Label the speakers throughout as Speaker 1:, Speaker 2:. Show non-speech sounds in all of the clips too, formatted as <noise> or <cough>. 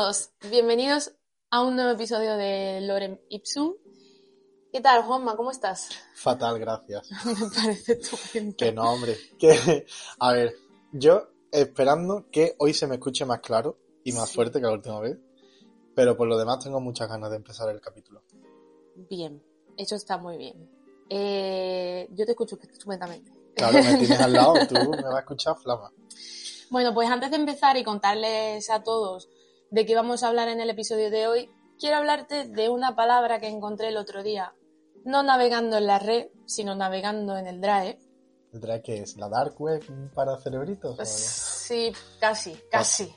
Speaker 1: Todos, bienvenidos a un nuevo episodio de Lorem Ipsum. ¿Qué tal, Juanma? ¿Cómo estás?
Speaker 2: Fatal, gracias. <laughs>
Speaker 1: Me parece estupendo.
Speaker 2: Que no, hombre. Que, <laughs> a ver, yo esperando que hoy se me escuche más claro y más
Speaker 1: Sí.
Speaker 2: fuerte que la última vez, pero por lo demás tengo muchas ganas de empezar el capítulo.
Speaker 1: Bien, eso está muy bien. Eh, yo te escucho estupendamente.
Speaker 2: Claro, me tienes al lado, tú <laughs> me vas a escuchar flama.
Speaker 1: Bueno, pues antes de empezar y contarles a todos de qué vamos a hablar en el episodio de hoy, quiero hablarte de una palabra que encontré el otro día, no navegando en la red, sino navegando en el Drive.
Speaker 2: ¿Tendrá que es la dark web para cerebritos?
Speaker 1: Pues sí, casi, casi.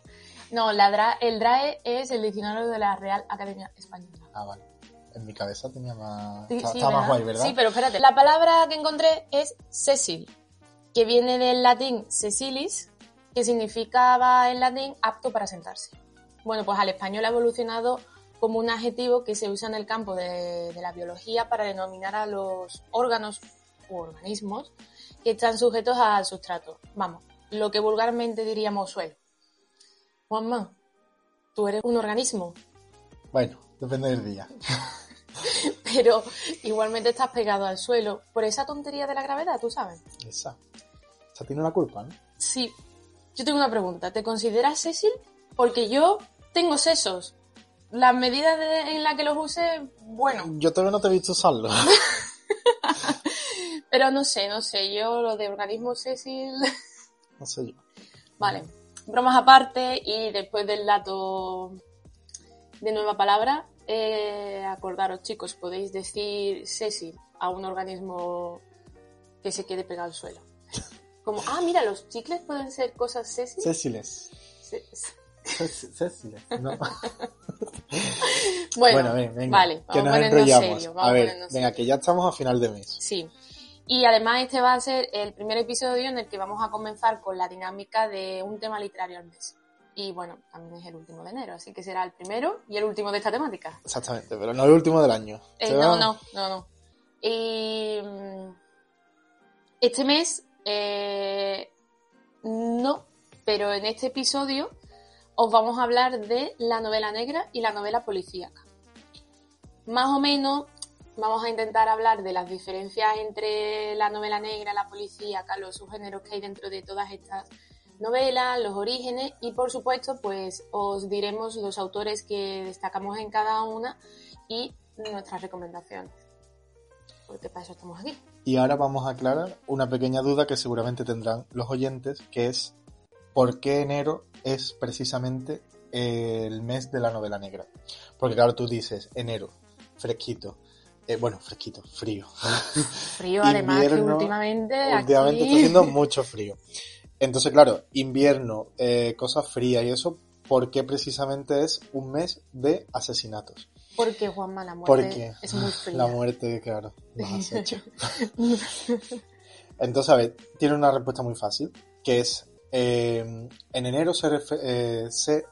Speaker 1: No, la dra- el DRAE es el diccionario de la Real Academia Española.
Speaker 2: Ah, vale. En mi cabeza tenía más...
Speaker 1: Sí,
Speaker 2: está
Speaker 1: sí,
Speaker 2: está más guay, ¿verdad?
Speaker 1: Sí, pero espérate. La palabra que encontré es Cecil, que viene del latín Cecilis, que significaba en latín apto para sentarse. Bueno, pues al español ha evolucionado como un adjetivo que se usa en el campo de, de la biología para denominar a los órganos u organismos que están sujetos al sustrato. Vamos, lo que vulgarmente diríamos suelo. Juanma, tú eres un organismo,
Speaker 2: Bueno, depende del día. <laughs>
Speaker 1: pero igualmente estás pegado al suelo por esa tontería de la gravedad, tú sabes.
Speaker 2: Esa. Esa tiene la culpa, ¿no?
Speaker 1: Sí. Yo tengo una pregunta. ¿Te consideras Cecil? Porque yo tengo sesos. Las medidas de- en las que los use, bueno.
Speaker 2: Yo todavía no te he visto usarlo. <laughs>
Speaker 1: Pero no sé, no sé. Yo lo de organismo Cecil... <laughs>
Speaker 2: No sé yo.
Speaker 1: Vale. Bromas aparte y después del dato de nueva palabra, eh, acordaros chicos, podéis decir Cecil a un organismo que se quede pegado al suelo. <laughs> Como, ah, mira, los chicles pueden ser cosas
Speaker 2: Céc- Céciles. No. <laughs>
Speaker 1: Bueno,
Speaker 2: Bueno, ven, venga,
Speaker 1: vale,
Speaker 2: que
Speaker 1: vamos
Speaker 2: nos enrollamos.
Speaker 1: serio, vamos
Speaker 2: a ver, venga,
Speaker 1: serio.
Speaker 2: que ya estamos a final de mes.
Speaker 1: Sí. Y además este va a ser el primer episodio en el que vamos a comenzar con la dinámica de un tema literario al mes. Y bueno, también es el último de enero, así que será el primero y el último de esta temática.
Speaker 2: Exactamente, pero no el último del año.
Speaker 1: Eh,
Speaker 2: ¿Se
Speaker 1: no, no, no, no. Y mm, este mes, eh, no, pero en este episodio os vamos a hablar de la novela negra y la novela policíaca. Más o menos vamos a intentar hablar de las diferencias entre la novela negra, la policíaca, los subgéneros que hay dentro de todas estas novelas, los orígenes y por supuesto pues os diremos los autores que destacamos en cada una y nuestras recomendaciones. Porque para eso estamos aquí.
Speaker 2: Y ahora vamos a aclarar una pequeña duda que seguramente tendrán los oyentes, que es ¿por qué enero es precisamente el mes de la novela negra? Porque claro, tú dices enero, fresquito. Eh, bueno, fresquito, frío. <laughs>
Speaker 1: Frío además que últimamente,
Speaker 2: Últimamente
Speaker 1: aquí...
Speaker 2: está haciendo mucho frío. Entonces, claro, invierno, eh, cosas frías y eso, ¿por qué precisamente es un mes de asesinatos?
Speaker 1: Porque Juanma, la muerte
Speaker 2: Porque
Speaker 1: es muy fría.
Speaker 2: la muerte, claro, nos acecha. <laughs> <laughs> Entonces, a ver, tiene una respuesta muy fácil, que es, eh, en enero eh, se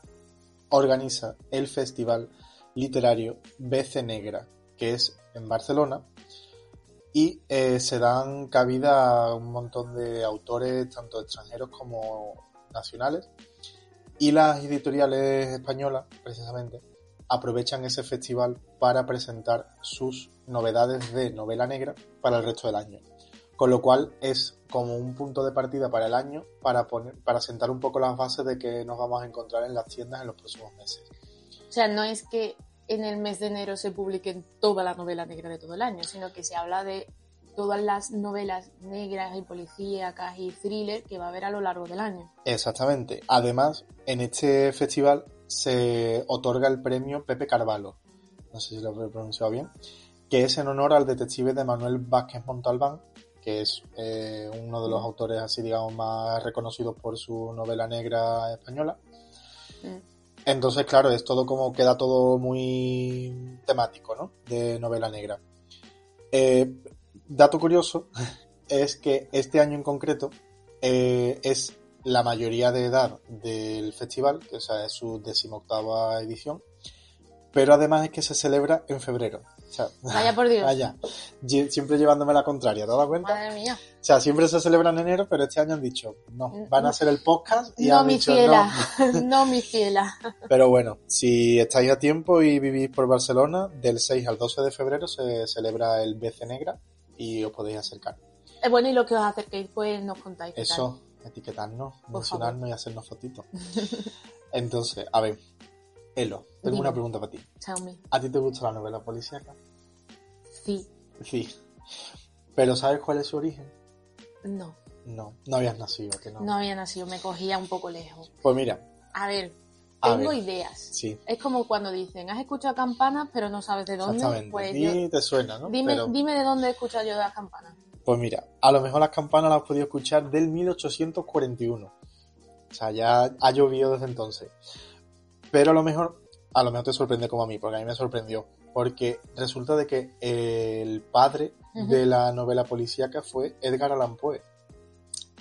Speaker 2: organiza el festival literario BC Negra, que es en Barcelona, y eh, se dan cabida a un montón de autores, tanto extranjeros como nacionales, y las editoriales españolas, precisamente, aprovechan ese festival para presentar sus novedades de novela negra para el resto del año. Con lo cual es como un punto de partida para el año para poner, para sentar un poco las bases de que nos vamos a encontrar en las tiendas en los próximos meses.
Speaker 1: O sea, no es que en el mes de enero se publiquen toda la novela negra de todo el año, sino que se habla de todas las novelas negras y policíacas y thriller que va a haber a lo largo del año.
Speaker 2: Exactamente. Además, en este festival se otorga el premio Pepe Carvalho, no sé si lo he pronunciado bien, que es en honor al detective de Manuel Vázquez Montalbán, que es eh, uno de los autores así, digamos, más reconocidos por su novela negra española.
Speaker 1: Mm.
Speaker 2: Entonces, claro, es todo como queda todo muy temático, ¿no? De novela negra. Eh, dato curioso <laughs> es que este año en concreto eh, es la mayoría de edad del festival, que o sea, es su decimoctava edición, pero además es que se celebra en febrero. O sea,
Speaker 1: Vaya por Dios.
Speaker 2: vaya. Siempre llevándome la contraria, ¿te das cuenta?
Speaker 1: Madre mía.
Speaker 2: O sea, siempre se celebra en enero, pero este año han dicho, no, van a hacer el podcast y
Speaker 1: No,
Speaker 2: han
Speaker 1: mi
Speaker 2: dicho
Speaker 1: fiela.
Speaker 2: no. <laughs>
Speaker 1: No, mi fiela.
Speaker 2: Pero bueno, si estáis a tiempo y vivís por Barcelona, del 6 al 12 de febrero se celebra el BC Negra y os podéis acercar.
Speaker 1: Eh, Bueno, y lo que os acerquéis, pues nos contáis.
Speaker 2: Eso, etiquetarnos,
Speaker 1: Por
Speaker 2: mencionarnos y hacernos fotitos. <laughs> Entonces, a ver, Elo, tengo
Speaker 1: Dime.
Speaker 2: una pregunta para ti.
Speaker 1: Xiaomi.
Speaker 2: ¿A ti te gusta la novela policíaca?
Speaker 1: Sí.
Speaker 2: Sí. ¿Pero sabes cuál es su origen?
Speaker 1: No.
Speaker 2: No, no habías nacido, que no.
Speaker 1: No había nacido, me cogía un poco lejos.
Speaker 2: Pues mira,
Speaker 1: A ver,
Speaker 2: A
Speaker 1: tengo
Speaker 2: ver.
Speaker 1: ideas.
Speaker 2: sí,
Speaker 1: Es como cuando dicen, has escuchado campanas, pero no sabes de dónde.
Speaker 2: exactamente.
Speaker 1: Pues yo-
Speaker 2: te suena, ¿no?
Speaker 1: dime,
Speaker 2: Pero-
Speaker 1: dime de dónde he escuchado yo las campanas.
Speaker 2: Pues mira, a lo mejor las campanas las has podido escuchar del 1841. O sea, ya ha llovido desde entonces. Pero a lo mejor, a lo mejor te sorprende como a mí, porque a mí me sorprendió. Porque resulta de que el padre de la novela policíaca fue Edgar Allan Poe.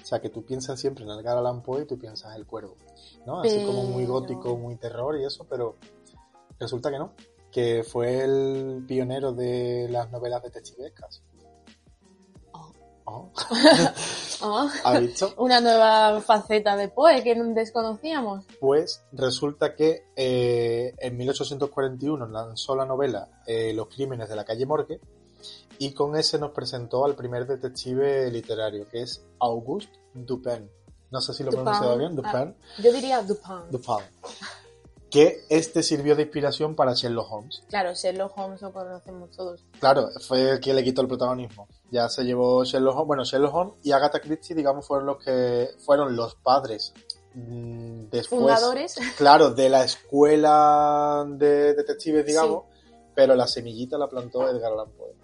Speaker 2: O sea, que tú piensas siempre en Edgar Allan Poe y tú piensas el cuervo. ¿No? Así como muy gótico, muy terror y eso, pero resulta que no. Que fue el pionero de las novelas detectivescas.
Speaker 1: Oh. <laughs>
Speaker 2: Oh.
Speaker 1: Una nueva faceta de Poe que no desconocíamos.
Speaker 2: Pues resulta que eh, en 1841 lanzó la novela eh, Los crímenes de la calle Morgue y con ese nos presentó al primer detective literario, que es Auguste Dupin. No sé si lo he pronunciado bien,
Speaker 1: Ah.
Speaker 2: Dupin.
Speaker 1: Yo diría Dupin.
Speaker 2: Dupin. Que este sirvió de inspiración para Sherlock Holmes.
Speaker 1: Claro, Sherlock Holmes lo conocemos todos.
Speaker 2: Claro, fue el que le quitó el protagonismo. Ya se llevó Sherlock Holmes. Bueno, Sherlock Holmes y Agatha Christie, digamos, fueron los que fueron los padres mm, después.
Speaker 1: Fundadores.
Speaker 2: Claro, de la escuela de detectives, digamos, pero la semillita la plantó Edgar Allan Poe.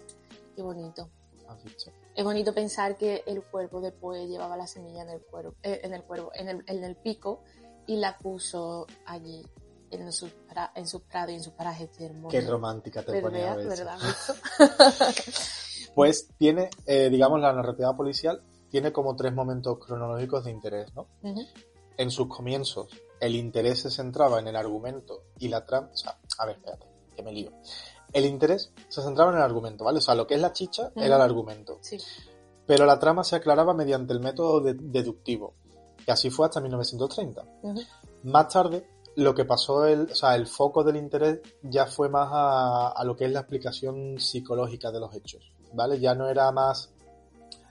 Speaker 1: Qué bonito.
Speaker 2: ¿Has visto?
Speaker 1: Es bonito pensar que el cuervo de Poe llevaba la semilla en el cuervo, eh, en el cuervo, en el, en el pico y la puso allí en sus, en sus prados y en sus parajes.
Speaker 2: Qué romántica te ponía a veces. <laughs> Pues tiene, eh, digamos, la narrativa policial tiene como tres momentos cronológicos de interés, ¿no? En sus comienzos, el interés se centraba en el argumento y la trama. O sea, a ver, espérate, que me lío. El interés se centraba en el argumento, ¿vale? O sea, lo que es la chicha era el argumento.
Speaker 1: Sí.
Speaker 2: Pero la trama se aclaraba mediante el método de- deductivo, que así fue hasta 1930.
Speaker 1: Ujú.
Speaker 2: Más tarde, lo que pasó, el, o sea, el foco del interés ya fue más a, a lo que es la explicación psicológica de los hechos, ¿vale? Ya no era más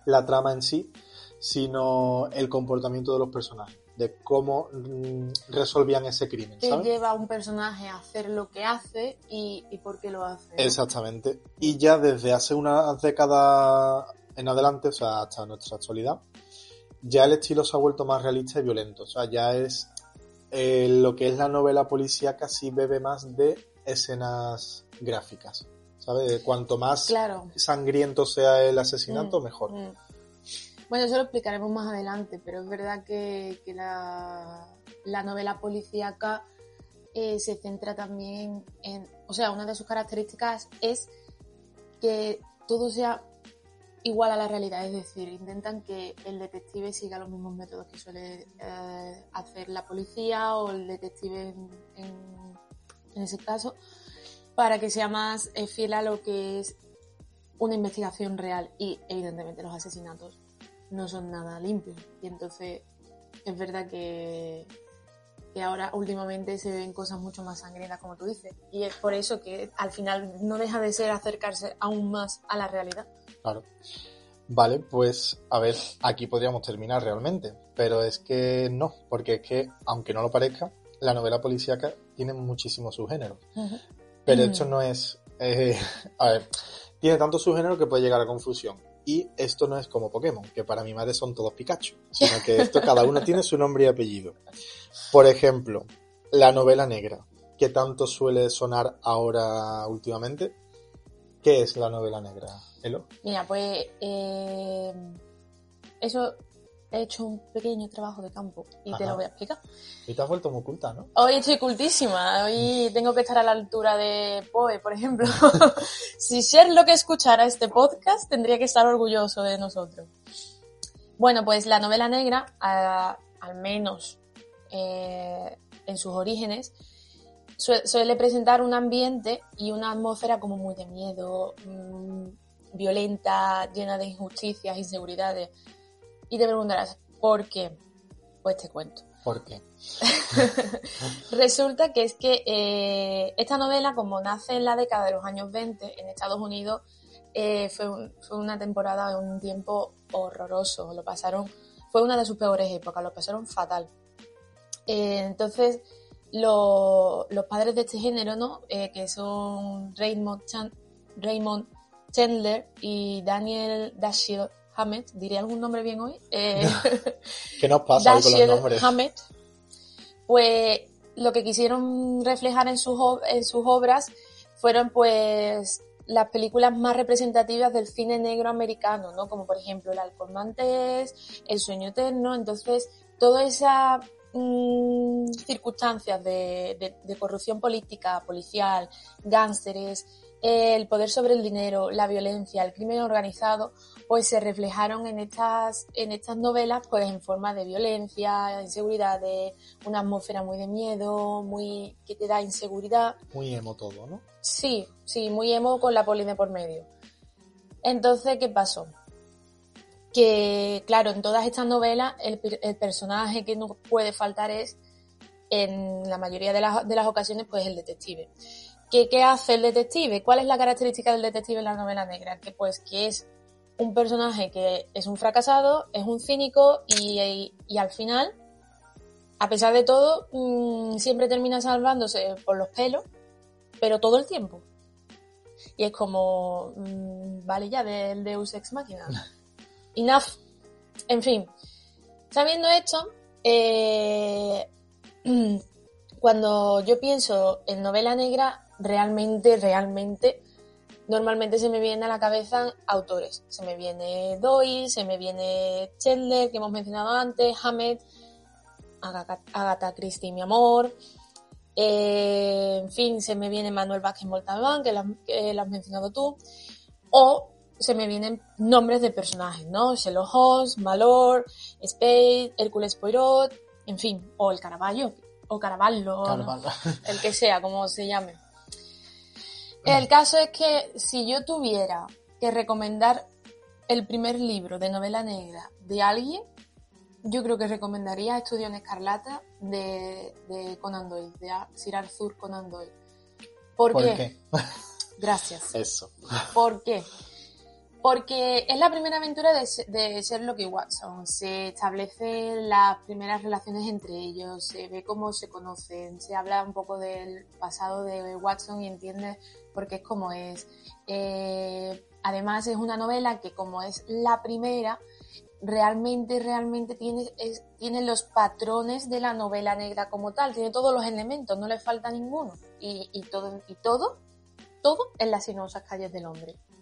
Speaker 2: la trama en sí, sino el comportamiento de los personajes, de cómo mm, resolvían ese crimen, ¿sabes?
Speaker 1: lleva a un personaje a hacer lo que hace y, y por qué lo hace.
Speaker 2: Exactamente. Y ya desde hace unas décadas en adelante, o sea, hasta nuestra actualidad, ya el estilo se ha vuelto más realista y violento. O sea, ya es eh, lo que es la novela policíaca sí bebe más de escenas gráficas. ¿Sabes? Cuanto más
Speaker 1: Claro.
Speaker 2: sangriento sea el asesinato,
Speaker 1: Mm,
Speaker 2: mejor.
Speaker 1: mm. Bueno, eso lo explicaremos más adelante, pero es verdad que, que la, la novela policíaca eh, se centra también en, o sea, una de sus características es que todo sea igual a la realidad, es decir, intentan que el detective siga los mismos métodos que suele eh, hacer la policía o el detective en, en- ese caso, para que sea más eh, fiel a lo que es una investigación real. Y evidentemente los asesinatos no son nada limpios. Y entonces es verdad que, que ahora últimamente se ven cosas mucho más sangrientas como tú dices. Y es por eso que al final no deja de ser acercarse aún más a la realidad.
Speaker 2: Claro. Vale, pues a ver, aquí podríamos terminar realmente, pero es que no, porque es que, aunque no lo parezca, la novela policíaca tiene muchísimos subgéneros. Pero
Speaker 1: Mm.
Speaker 2: esto no es. eh, <laughs> a ver, tiene tanto subgénero que puede llegar a confusión. Y esto no es como Pokémon, que para mi madre son todos Pikachu, sino que esto cada uno tiene su nombre y apellido. Por ejemplo, la novela negra, que tanto suele sonar ahora últimamente. ¿Qué es la novela negra, Elo?
Speaker 1: Mira, pues eh, eso he hecho un pequeño trabajo de campo y te lo voy a explicar.
Speaker 2: Y te has vuelto muy culta, ¿no?
Speaker 1: Hoy estoy cultísima, hoy tengo que estar a la altura de Poe, por ejemplo. <laughs> si Sherlock escuchara este podcast, tendría que estar orgulloso de nosotros. Bueno, pues la novela negra, a- al menos eh, en sus orígenes, suele presentar un ambiente y una atmósfera como muy de miedo, mm, violenta, llena de injusticias, inseguridades. Y te preguntarás, ¿por qué? Pues te cuento.
Speaker 2: ¿Por qué? <laughs>
Speaker 1: Resulta que es que eh, esta novela, como nace en la década de los años 20 en Estados Unidos, eh, fue, un- fue una temporada, un tiempo horroroso. Lo pasaron, fue una de sus peores épocas, lo pasaron fatal. Eh, entonces, lo- los padres de este género, ¿no? Eh, que son Raymond, Chan- Raymond Chandler y Daniel Dashiell Hammett, ¿diré algún nombre bien hoy? Eh, <laughs>
Speaker 2: ¿Qué nos pasa hoy con los nombres?
Speaker 1: Hammett, pues lo que quisieron reflejar en sus, en sus obras fueron pues las películas más representativas del cine negro americano, ¿no? Como por ejemplo El Halcón Maltés, El Sueño Eterno, entonces todas esas mm, circunstancias de, de- de corrupción política, policial, gánsteres, el poder sobre el dinero, la violencia, el crimen organizado, pues se reflejaron en estas, en estas novelas pues en forma de violencia, inseguridad, de una atmósfera muy de miedo, muy que te da inseguridad.
Speaker 2: Muy emo todo, ¿no?
Speaker 1: Sí, sí, muy emo con la poli de por medio. Entonces, ¿qué pasó? Que, claro, en todas estas novelas el, per- el personaje que no puede faltar es, en la mayoría de las, de las ocasiones, pues el detective. ¿Qué, ¿Qué hace el detective? ¿Cuál es la característica del detective en la novela negra? Que pues que es un personaje que es un fracasado, es un cínico y, y- y al final, a pesar de todo, mm, siempre termina salvándose por los pelos, pero todo el tiempo. Y es como, mm, vale ya, del Deus Ex Machina. <laughs> Enough. En fin, sabiendo esto, eh, <clears throat> cuando yo pienso en novela negra, realmente, realmente, normalmente se me viene a la cabeza autores. Se me viene Doyle, se me viene Chandler, que hemos mencionado antes, Hammett, Agatha, Christie, mi amor. Eh, en fin, se me viene Manuel Vázquez has- que lo has mencionado tú. O se me vienen nombres de personajes, ¿no? Sherlock Holmes, Malor, Spade, Hércules Poirot, en fin, o el Caravaggio, o Caravallo, <laughs> el que sea, como se llame. El caso es que si yo tuviera que recomendar el primer libro de novela negra de alguien, yo creo que recomendaría Estudio en Escarlata de, de Conan Doyle, de Sir Arthur Conan Doyle. ¿Por,
Speaker 2: ¿Por
Speaker 1: qué?
Speaker 2: qué?
Speaker 1: Gracias. <laughs>
Speaker 2: Eso.
Speaker 1: ¿Por qué? Porque es la primera aventura de, de Sherlock y Watson. Se establecen las primeras relaciones entre ellos, se ve cómo se conocen, se habla un poco del pasado de Watson y entiende por qué es como es. Eh, además es una novela que como es la primera, realmente, realmente tiene, es- tiene los patrones de la novela negra como tal, tiene todos los elementos, no le falta ninguno. Y, y todo, y todo, todo en las sinuosas calles de Londres
Speaker 2: Claro.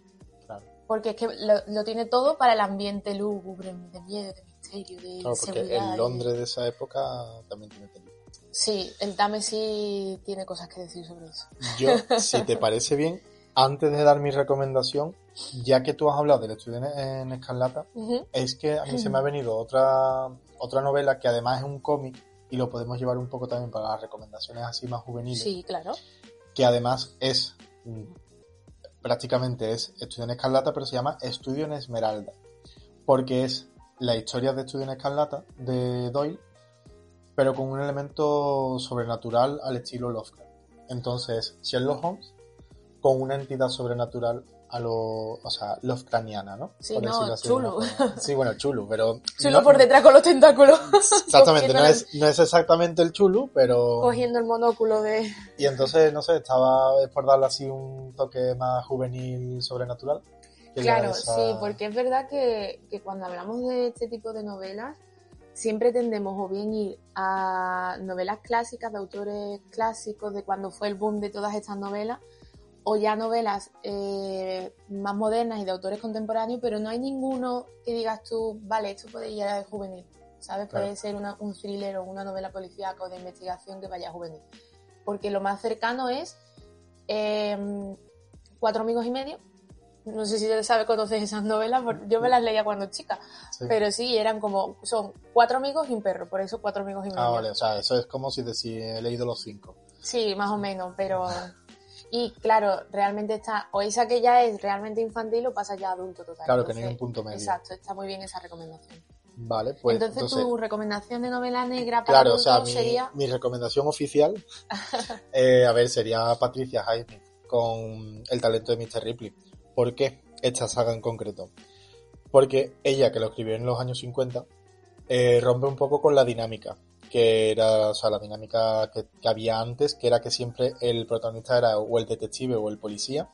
Speaker 1: Porque es que lo, lo tiene todo para el ambiente lúgubre, de miedo, de misterio, de
Speaker 2: Claro, porque
Speaker 1: seguridad.
Speaker 2: el
Speaker 1: y-
Speaker 2: Londres de esa época también tiene película.
Speaker 1: Sí, el Támesis tiene cosas que decir sobre eso.
Speaker 2: Yo, <laughs> si te parece bien, antes de dar mi recomendación, ya que tú has hablado del estudio en, Escarlata, es que a mí se me ha venido otra, otra novela que además es un cómic y lo podemos llevar un poco también para las recomendaciones así más juveniles,
Speaker 1: Sí, claro.
Speaker 2: que además es prácticamente es Estudio en Escarlata, pero se llama Estudio en Esmeralda, porque es la historia de Estudio en Escarlata de Doyle, pero con un elemento sobrenatural al estilo Lovecraft. Entonces, Sherlock Holmes con una entidad sobrenatural a lo, o sea, Lovecraftiana, ¿no?
Speaker 1: Sí,
Speaker 2: Por
Speaker 1: no,
Speaker 2: así forma. Sí, bueno, chulo, pero...
Speaker 1: Chulo
Speaker 2: no-
Speaker 1: por detrás con los tentáculos. <laughs>
Speaker 2: Exactamente, no es, no es exactamente el chulo, pero...
Speaker 1: Cogiendo el monóculo de...
Speaker 2: Y entonces, no sé, estaba es por darle así un toque más juvenil, sobrenatural.
Speaker 1: Claro,
Speaker 2: esa-
Speaker 1: sí, porque es verdad que, que cuando hablamos de este tipo de novelas, siempre tendemos o bien ir a novelas clásicas de autores clásicos, de cuando fue el boom de todas estas novelas, o ya novelas eh, más modernas y de autores contemporáneos, pero no hay ninguno que digas tú, vale, esto puede ir a juvenil, ¿sabes?
Speaker 2: Claro.
Speaker 1: Puede ser una- un thriller o una novela policíaca o de investigación que vaya a juvenil. Porque lo más cercano es eh, Cuatro amigos y medio. No sé si tú sabes, conoces esas novelas, porque yo me las leía cuando chica,
Speaker 2: Sí.
Speaker 1: pero sí, eran como, son cuatro amigos y un perro, por eso cuatro amigos y medio.
Speaker 2: Ah, vale, o sea, eso es como si decir, he leído los cinco.
Speaker 1: Sí, más o menos, pero... <laughs> Y claro, realmente está, o esa que ya es realmente infantil o pasa ya a adulto total.
Speaker 2: Claro, que no hay un punto medio.
Speaker 1: Exacto, está muy bien esa recomendación.
Speaker 2: Vale, pues
Speaker 1: entonces,
Speaker 2: entonces,
Speaker 1: tu recomendación de novela negra para
Speaker 2: claro, o sea, mi,
Speaker 1: sería...
Speaker 2: mi recomendación oficial, <laughs> eh, a ver, sería Patricia Highsmith con El talento de Mr. Ripley. ¿Por qué esta saga en concreto? Porque ella, que lo escribió en los años 50, eh, rompe un poco con la dinámica que era, o sea, la dinámica que, que había antes, que era que siempre el protagonista era o el detective o el policía.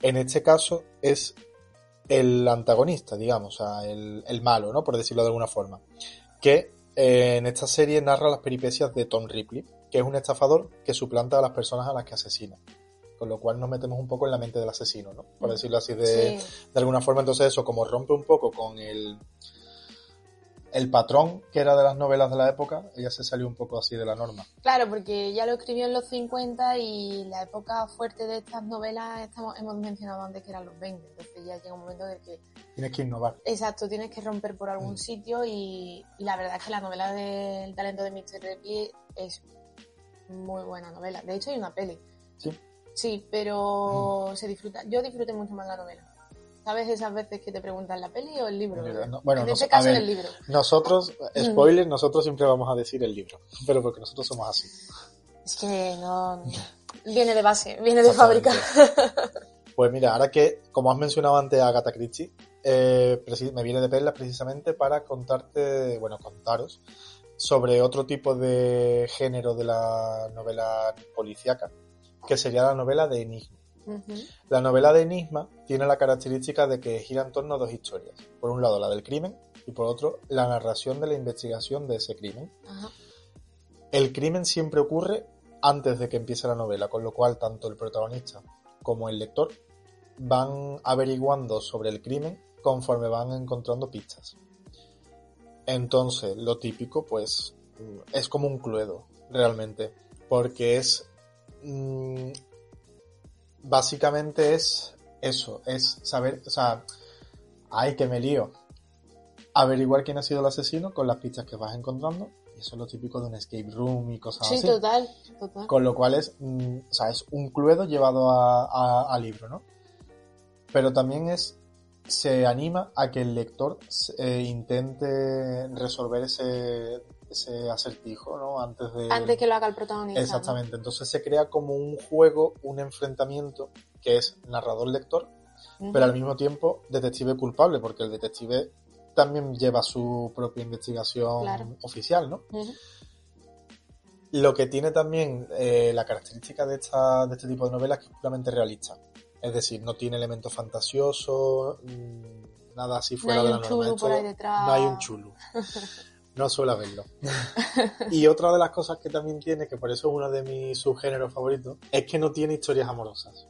Speaker 2: En este caso es el antagonista, digamos, o sea, el, el malo, ¿no? Por decirlo de alguna forma. Que eh, en esta serie narra las peripecias de Tom Ripley, que es un estafador que suplanta a las personas a las que asesina. Con lo cual nos metemos un poco en la mente del asesino, ¿no? Por decirlo así de,
Speaker 1: Sí.
Speaker 2: de alguna forma. Entonces eso, como rompe un poco con el, el patrón que era de las novelas de la época, ella se salió un poco así de la norma.
Speaker 1: Claro, porque ya lo escribió en los 50 y la época fuerte de estas novelas estamos, hemos mencionado antes que eran los 20. Entonces ya llega un momento en el que,
Speaker 2: Tienes que innovar.
Speaker 1: exacto, tienes que romper por algún
Speaker 2: Mm.
Speaker 1: sitio y, y la verdad es que la novela del talento de Mr. Ripley es muy buena novela. De hecho hay una peli.
Speaker 2: Sí.
Speaker 1: Sí, pero se disfruta. Yo disfruté mucho más la novela. ¿Sabes esas veces que te preguntan la peli o el libro?
Speaker 2: No- bueno,
Speaker 1: en
Speaker 2: no
Speaker 1: este caso
Speaker 2: ver.
Speaker 1: el libro.
Speaker 2: Nosotros, spoiler, nosotros siempre vamos a decir el libro, <laughs> pero porque nosotros somos así.
Speaker 1: Es que no... Viene de base, viene de fábrica. <laughs>
Speaker 2: Pues mira, ahora que, como has mencionado antes a Agatha Christie, eh, me viene de perlas precisamente para contarte, bueno, contaros sobre otro tipo de género de la novela policíaca, que sería la novela de enigma. La novela de enigma tiene la característica de que gira en torno a dos historias. Por un lado, la del crimen y por otro, la narración de la investigación de ese crimen. El crimen siempre ocurre antes de que empiece la novela, con lo cual tanto el protagonista como el lector van averiguando sobre el crimen conforme van encontrando pistas. Entonces, lo típico, pues, es como un cluedo, realmente, porque es... mm, básicamente es eso, es saber, o sea, ay que me lío, averiguar quién ha sido el asesino con las pistas que vas encontrando, y eso es lo típico de un escape room y cosas
Speaker 1: Sí,
Speaker 2: así.
Speaker 1: total, total.
Speaker 2: Con lo cual es, mm, o sea, es un cluedo llevado a, a- a libro, ¿no? Pero también es, se anima a que el lector eh, intente resolver ese, ese acertijo, ¿no? Antes de...
Speaker 1: Antes que lo haga el protagonista. ¿no?
Speaker 2: Exactamente, entonces se crea como un juego, un enfrentamiento que es narrador-lector, pero al mismo tiempo detective culpable, porque el detective también lleva su propia investigación
Speaker 1: Claro.
Speaker 2: oficial, ¿no? Lo que tiene también eh, la característica de, esta, de este tipo de novelas es que es puramente realista. Es decir, no tiene elementos fantasiosos, mm, nada así
Speaker 1: No
Speaker 2: fuera
Speaker 1: hay
Speaker 2: de la norma. Esto-. No hay un chulo. <laughs> No suele haberlo. <laughs> y otra de las cosas que también tiene, que por eso es uno de mis subgéneros favoritos, es que no tiene historias amorosas.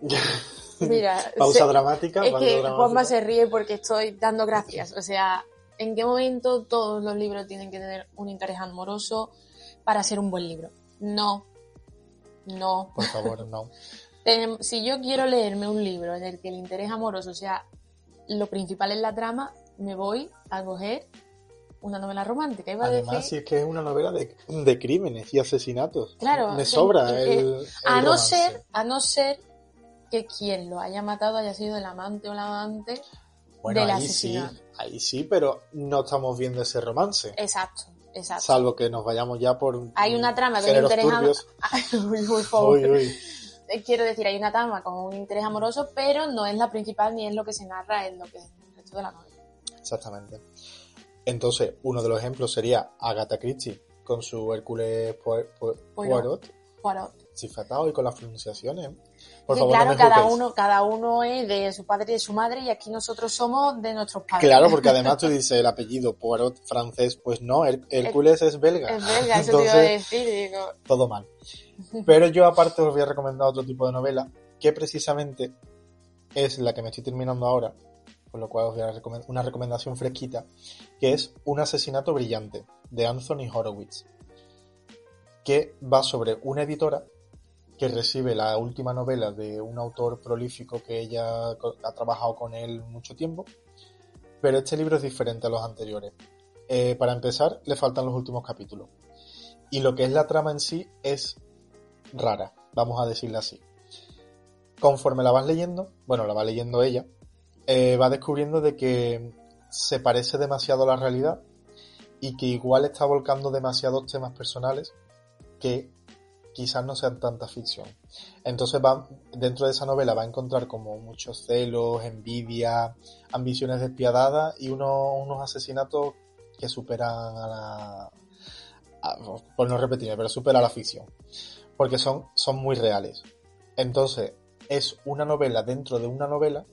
Speaker 2: <laughs>
Speaker 1: Mira,
Speaker 2: Pausa
Speaker 1: se-
Speaker 2: dramática.
Speaker 1: es
Speaker 2: pausa
Speaker 1: que
Speaker 2: dramática.
Speaker 1: Juanma se ríe porque estoy dando gracias. O sea, ¿en qué momento todos los libros tienen que tener un interés amoroso para ser un buen libro? No. No.
Speaker 2: Por favor, no. <laughs>
Speaker 1: Si yo quiero leerme un libro en el que el interés amoroso sea lo principal en la trama, me voy a coger una novela romántica. Iba a
Speaker 2: Además,
Speaker 1: decir,
Speaker 2: si es que es una novela de, de crímenes y asesinatos.
Speaker 1: Claro,
Speaker 2: Me sobra el, el
Speaker 1: a no
Speaker 2: romance.
Speaker 1: ser, a no ser que quien lo haya matado haya sido el amante o la amante
Speaker 2: Bueno,
Speaker 1: del
Speaker 2: ahí sí, ahí sí, pero no estamos viendo ese romance.
Speaker 1: Exacto, exacto.
Speaker 2: Salvo que nos vayamos ya por
Speaker 1: Hay una trama de un interés am-
Speaker 2: turbios. <laughs>
Speaker 1: Uy, por favor.
Speaker 2: Uy, uy.
Speaker 1: Eh, Quiero decir, hay una trama con un interés amoroso, pero no es la principal ni es lo que se narra, es lo que es el resto de la novela.
Speaker 2: Exactamente. Entonces, uno de los ejemplos sería Agatha Christie con su Hércules Poir- Poir-
Speaker 1: Poirot.
Speaker 2: Poirot. Cifratado y con las pronunciaciones. Por favor,
Speaker 1: claro,
Speaker 2: no
Speaker 1: cada uno, cada uno es de su padre y de su madre, y aquí nosotros somos de nuestros padres.
Speaker 2: Claro, porque <laughs> además tú dices el apellido Poirot francés, pues no, Hércules es belga.
Speaker 1: Es belga, eso te iba a
Speaker 2: Entonces,
Speaker 1: decir. Digo,
Speaker 2: todo mal. Pero yo aparte os voy a recomendar otro tipo de novela que precisamente es la que me estoy terminando ahora, por lo cual os voy a recomendar una recomendación fresquita, que es Un asesinato brillante de Anthony Horowitz, que va sobre una editora que recibe la última novela de un autor prolífico que ella ha trabajado con él mucho tiempo, pero este libro es diferente a los anteriores. Eh, para empezar, le faltan los últimos capítulos. Y lo que es la trama en sí es rara, vamos a decirlo así. Conforme la vas leyendo, bueno, la va leyendo ella, eh, va descubriendo de que se parece demasiado a la realidad y que igual está volcando demasiados temas personales que quizás no sean tanta ficción. Entonces va, dentro de esa novela va a encontrar como muchos celos, envidia, ambiciones despiadadas y unos, asesinatos que superan a la... por no repetirme, pero supera la ficción. Porque son, son muy reales. Entonces, es una novela dentro de una novela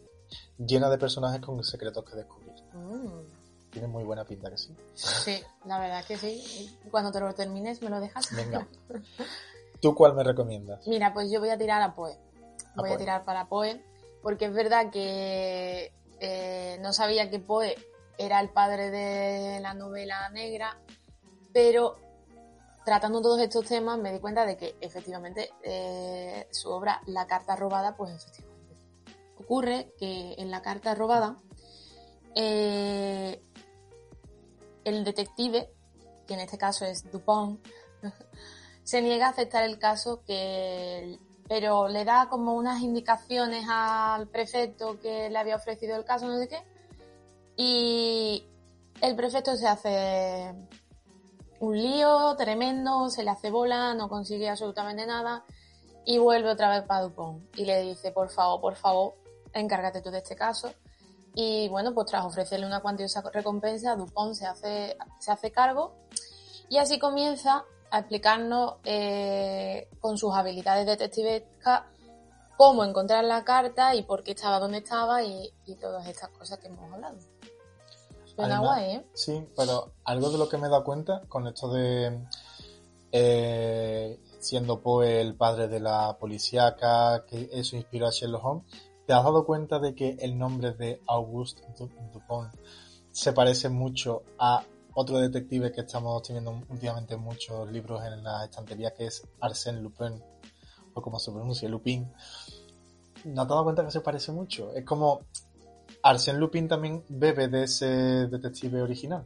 Speaker 2: llena de personajes con secretos que descubrir. Mm. Tiene muy buena pinta que sí.
Speaker 1: Sí, la verdad que sí. Cuando te lo termines, me lo dejas.
Speaker 2: Venga. <laughs> ¿Tú cuál me recomiendas?
Speaker 1: Mira, pues yo voy a tirar a Poe. Voy a, tirar para Poe, porque es verdad que eh, no sabía que Poe era el padre de la novela negra, pero tratando todos estos temas me di cuenta de que efectivamente eh, su obra La carta robada, pues efectivamente. Ocurre que en la carta robada eh, el detective, que en este caso es Dupont, <laughs> se niega a aceptar el caso que pero le da como unas indicaciones al prefecto que le había ofrecido el caso, no sé qué, y el prefecto se hace un lío tremendo, se le hace bola, no consigue absolutamente nada y vuelve otra vez para Dupont y le dice, por favor, por favor, encárgate tú de este caso. Y bueno, pues tras ofrecerle una cuantiosa recompensa, Dupont se hace, se hace cargo y así comienza a explicarnos eh, con sus habilidades detectivescas cómo encontrar la carta y por qué estaba donde estaba y, todas estas cosas que hemos hablado. Suena guay, ¿eh?
Speaker 2: Sí, pero algo de lo que me he dado cuenta con esto de eh, siendo Poe el padre de la policíaca, que eso inspiró a Sherlock Holmes, ¿te has dado cuenta de que el nombre de Auguste Dupont se parece mucho a otro detective que estamos teniendo últimamente muchos libros en la estantería, que es Arsène Lupin, o como se pronuncia, Lupin. ¿No te has dado cuenta que se parece mucho? Es como Arsène Lupin también bebe de ese detective original.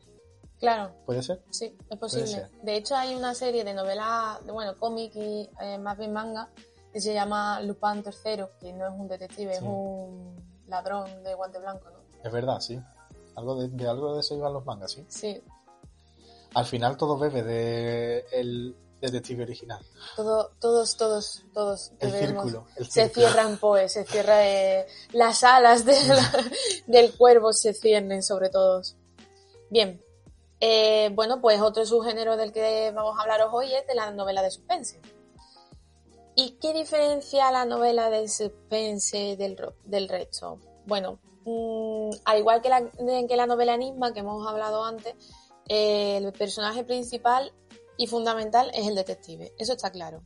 Speaker 1: Claro.
Speaker 2: ¿Puede ser?
Speaker 1: Sí, es posible. De hecho, hay una serie de novelas, bueno, cómic y eh, más bien manga, que se llama Lupin III, que no es un detective, es un ladrón de guante blanco, ¿no?
Speaker 2: Es verdad, sí. Algo de, de algo de eso iban los mangas, ¿sí?
Speaker 1: Sí,
Speaker 2: al final todo bebe de el detective original.
Speaker 1: Todo, todos, todos, todos.
Speaker 2: El círculo,
Speaker 1: Se cierran pues, se cierra eh, las alas <laughs> del cuervo se ciernen sobre todos. Bien. Eh, bueno, pues otro subgénero del que vamos a hablaros hoy es de la novela de suspense. ¿Y qué diferencia la novela de suspense del, del resto? Bueno, mm, al igual que la, que la novela Enigma que hemos hablado antes, el personaje principal y fundamental es el detective, eso está claro.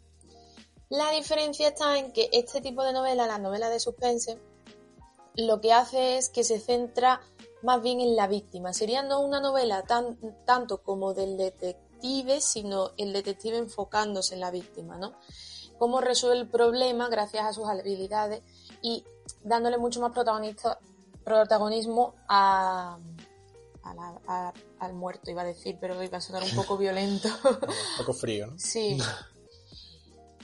Speaker 1: La diferencia está en que este tipo de novela, la novela de suspense, lo que hace es que se centra más bien en la víctima. Sería no una novela tan, tanto como del detective, sino el detective enfocándose en la víctima, ¿no? Cómo resuelve el problema gracias a sus habilidades y dándole mucho más protagonismo a, al muerto, iba a decir, pero iba a sonar un poco <laughs> violento.
Speaker 2: un poco frío, ¿no?
Speaker 1: Sí. <laughs>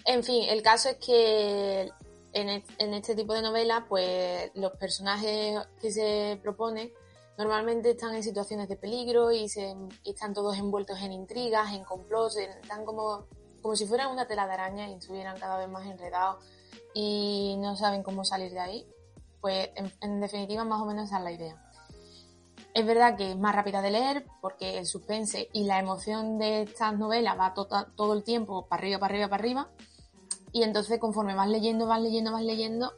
Speaker 1: En fin, el caso es que en, en este tipo de novelas, pues los personajes que se proponen normalmente están en situaciones de peligro y, se, están todos envueltos en intrigas, en complots, están como, como si fueran una tela de araña y estuvieran cada vez más enredados y no saben cómo salir de ahí. Pues en, definitiva más o menos esa es la idea. Es verdad que es más rápida de leer porque el suspense y la emoción de estas novelas va todo el tiempo para arriba, para arriba, para arriba. Y entonces conforme vas leyendo, vas leyendo, vas leyendo,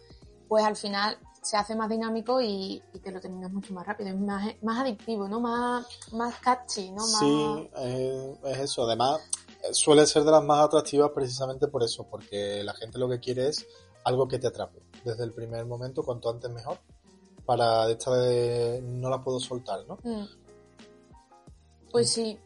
Speaker 1: pues al final se hace más dinámico y, te lo terminas mucho más rápido. Es más, más adictivo, ¿no? Más, más catchy, ¿no?
Speaker 2: Sí, es eso. Además, suele ser de las más atractivas precisamente por eso, porque la gente lo que quiere es algo que te atrape. Desde el primer momento, cuanto antes mejor para esta de no la puedo soltar, ¿no? Mm.
Speaker 1: Pues sí.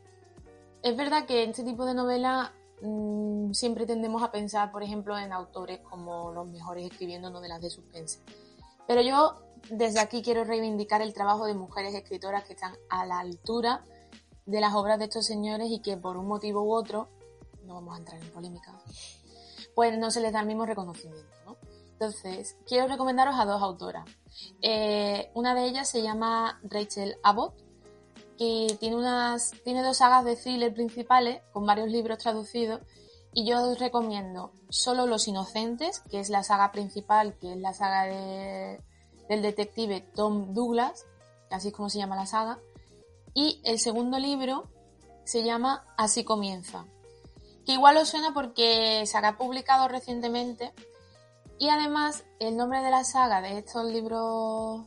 Speaker 1: Es verdad que en este tipo de novela mm, siempre tendemos a pensar, por ejemplo, en autores como los mejores escribiendo novelas de suspense. Pero yo desde aquí quiero reivindicar el trabajo de mujeres escritoras que están a la altura de las obras de estos señores y que por un motivo u otro no vamos a entrar en polémica, pues no se les da el mismo reconocimiento, ¿no? Entonces, quiero recomendaros a dos autoras. Eh, una de ellas se llama Rachel Abbott, que tiene, unas, tiene dos sagas de thriller principales con varios libros traducidos y yo os recomiendo Solo los Inocentes, que es la saga principal, que es la saga de, del detective Tom Douglas, así es como se llama la saga, y el segundo libro se llama Así comienza, que igual os suena porque se ha publicado recientemente y además el nombre de la saga de estos libros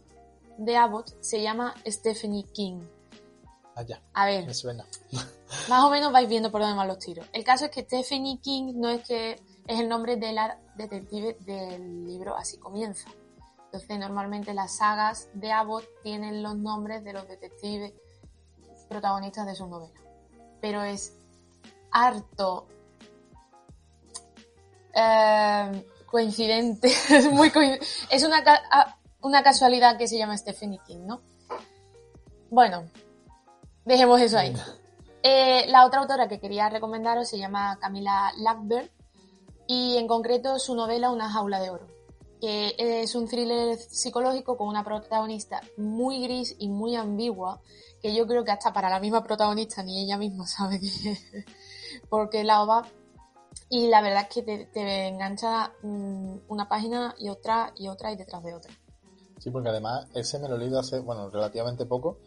Speaker 1: de Abbott se llama Stephanie King.
Speaker 2: Allá.
Speaker 1: A ver.
Speaker 2: Me suena. <laughs>
Speaker 1: Más o menos vais viendo por dónde van los tiros. El caso es que Stephanie King no es que es el nombre de la detective del libro Así comienza. Entonces, normalmente las sagas de Abbott tienen los nombres de los detectives protagonistas de sus novelas. Pero es harto eh, coincidente, <laughs> es muy es una, una casualidad que se llama Stephanie King, ¿no? Bueno, dejemos eso ahí. Eh, la otra autora que quería recomendaros se llama Camila Lackberg y en concreto su novela Una jaula de oro, que es un thriller psicológico con una protagonista muy gris y muy ambigua, que yo creo que hasta para la misma protagonista ni ella misma sabe qué es, <laughs> porque la OVA y la verdad es que te, engancha mm, una página y otra y otra y detrás de otra.
Speaker 2: Sí, porque además ese me lo he leído hace, bueno, relativamente poco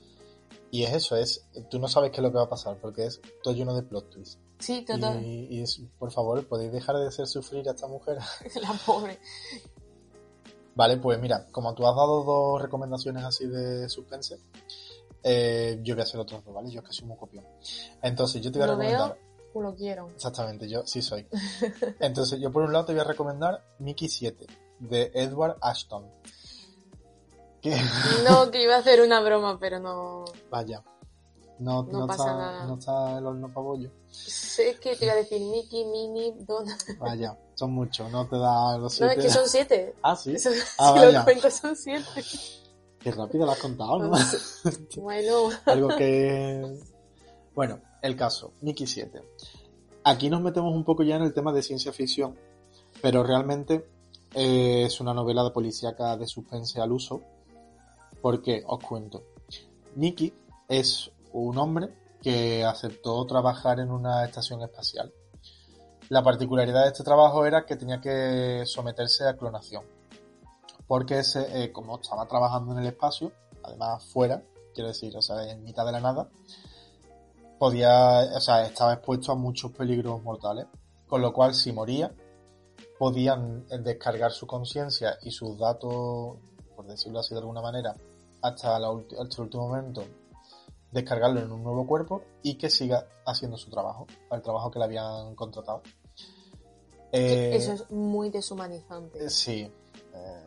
Speaker 2: y es eso, es, tú no sabes qué es lo que va a pasar, porque es todo lleno de plot twists.
Speaker 1: Sí, total.
Speaker 2: Y, es, por favor, ¿podéis dejar de hacer sufrir a esta mujer? <laughs> <laughs>
Speaker 1: La pobre.
Speaker 2: Vale, pues mira, como tú has dado dos recomendaciones así de suspense, eh, yo voy a hacer otros dos, ¿vale? Yo es que soy muy copión. Entonces, yo te voy a recomendar...
Speaker 1: Veo, lo quiero.
Speaker 2: Exactamente, yo sí soy. <laughs> Entonces, yo por un lado te voy a recomendar Mickey 7, de Edward Ashton. <laughs>
Speaker 1: No, que iba a hacer una broma, pero no.
Speaker 2: Vaya. No, no, pasa está, nada. no está el horno para bollo.
Speaker 1: Sé que te iba a decir Mickey, Minnie, Donald.
Speaker 2: Vaya, son muchos, no te da los siete.
Speaker 1: No, es que son siete.
Speaker 2: Ah, sí.
Speaker 1: si
Speaker 2: ah,
Speaker 1: lo cuento son siete.
Speaker 2: Qué rápido lo has contado, ¿no?
Speaker 1: bueno. <laughs>
Speaker 2: Algo que... Bueno, el caso, Mickey 7. Aquí nos metemos un poco ya en el tema de ciencia ficción, pero realmente eh, es una novela de policíaca de suspense al uso, porque os cuento. Nicky es un hombre que aceptó trabajar en una estación espacial. La particularidad de este trabajo era que tenía que someterse a clonación, porque eh, como estaba trabajando en el espacio, además fuera, quiero decir, o sea, en mitad de la nada, podía, o sea, estaba expuesto a muchos peligros mortales, con lo cual si moría, podían descargar su conciencia y sus datos, por decirlo así de alguna manera, hasta, el último momento descargarlo en un nuevo cuerpo y que siga haciendo su trabajo, el trabajo que le habían contratado.
Speaker 1: Eso es muy deshumanizante.
Speaker 2: Eh, sí, eh,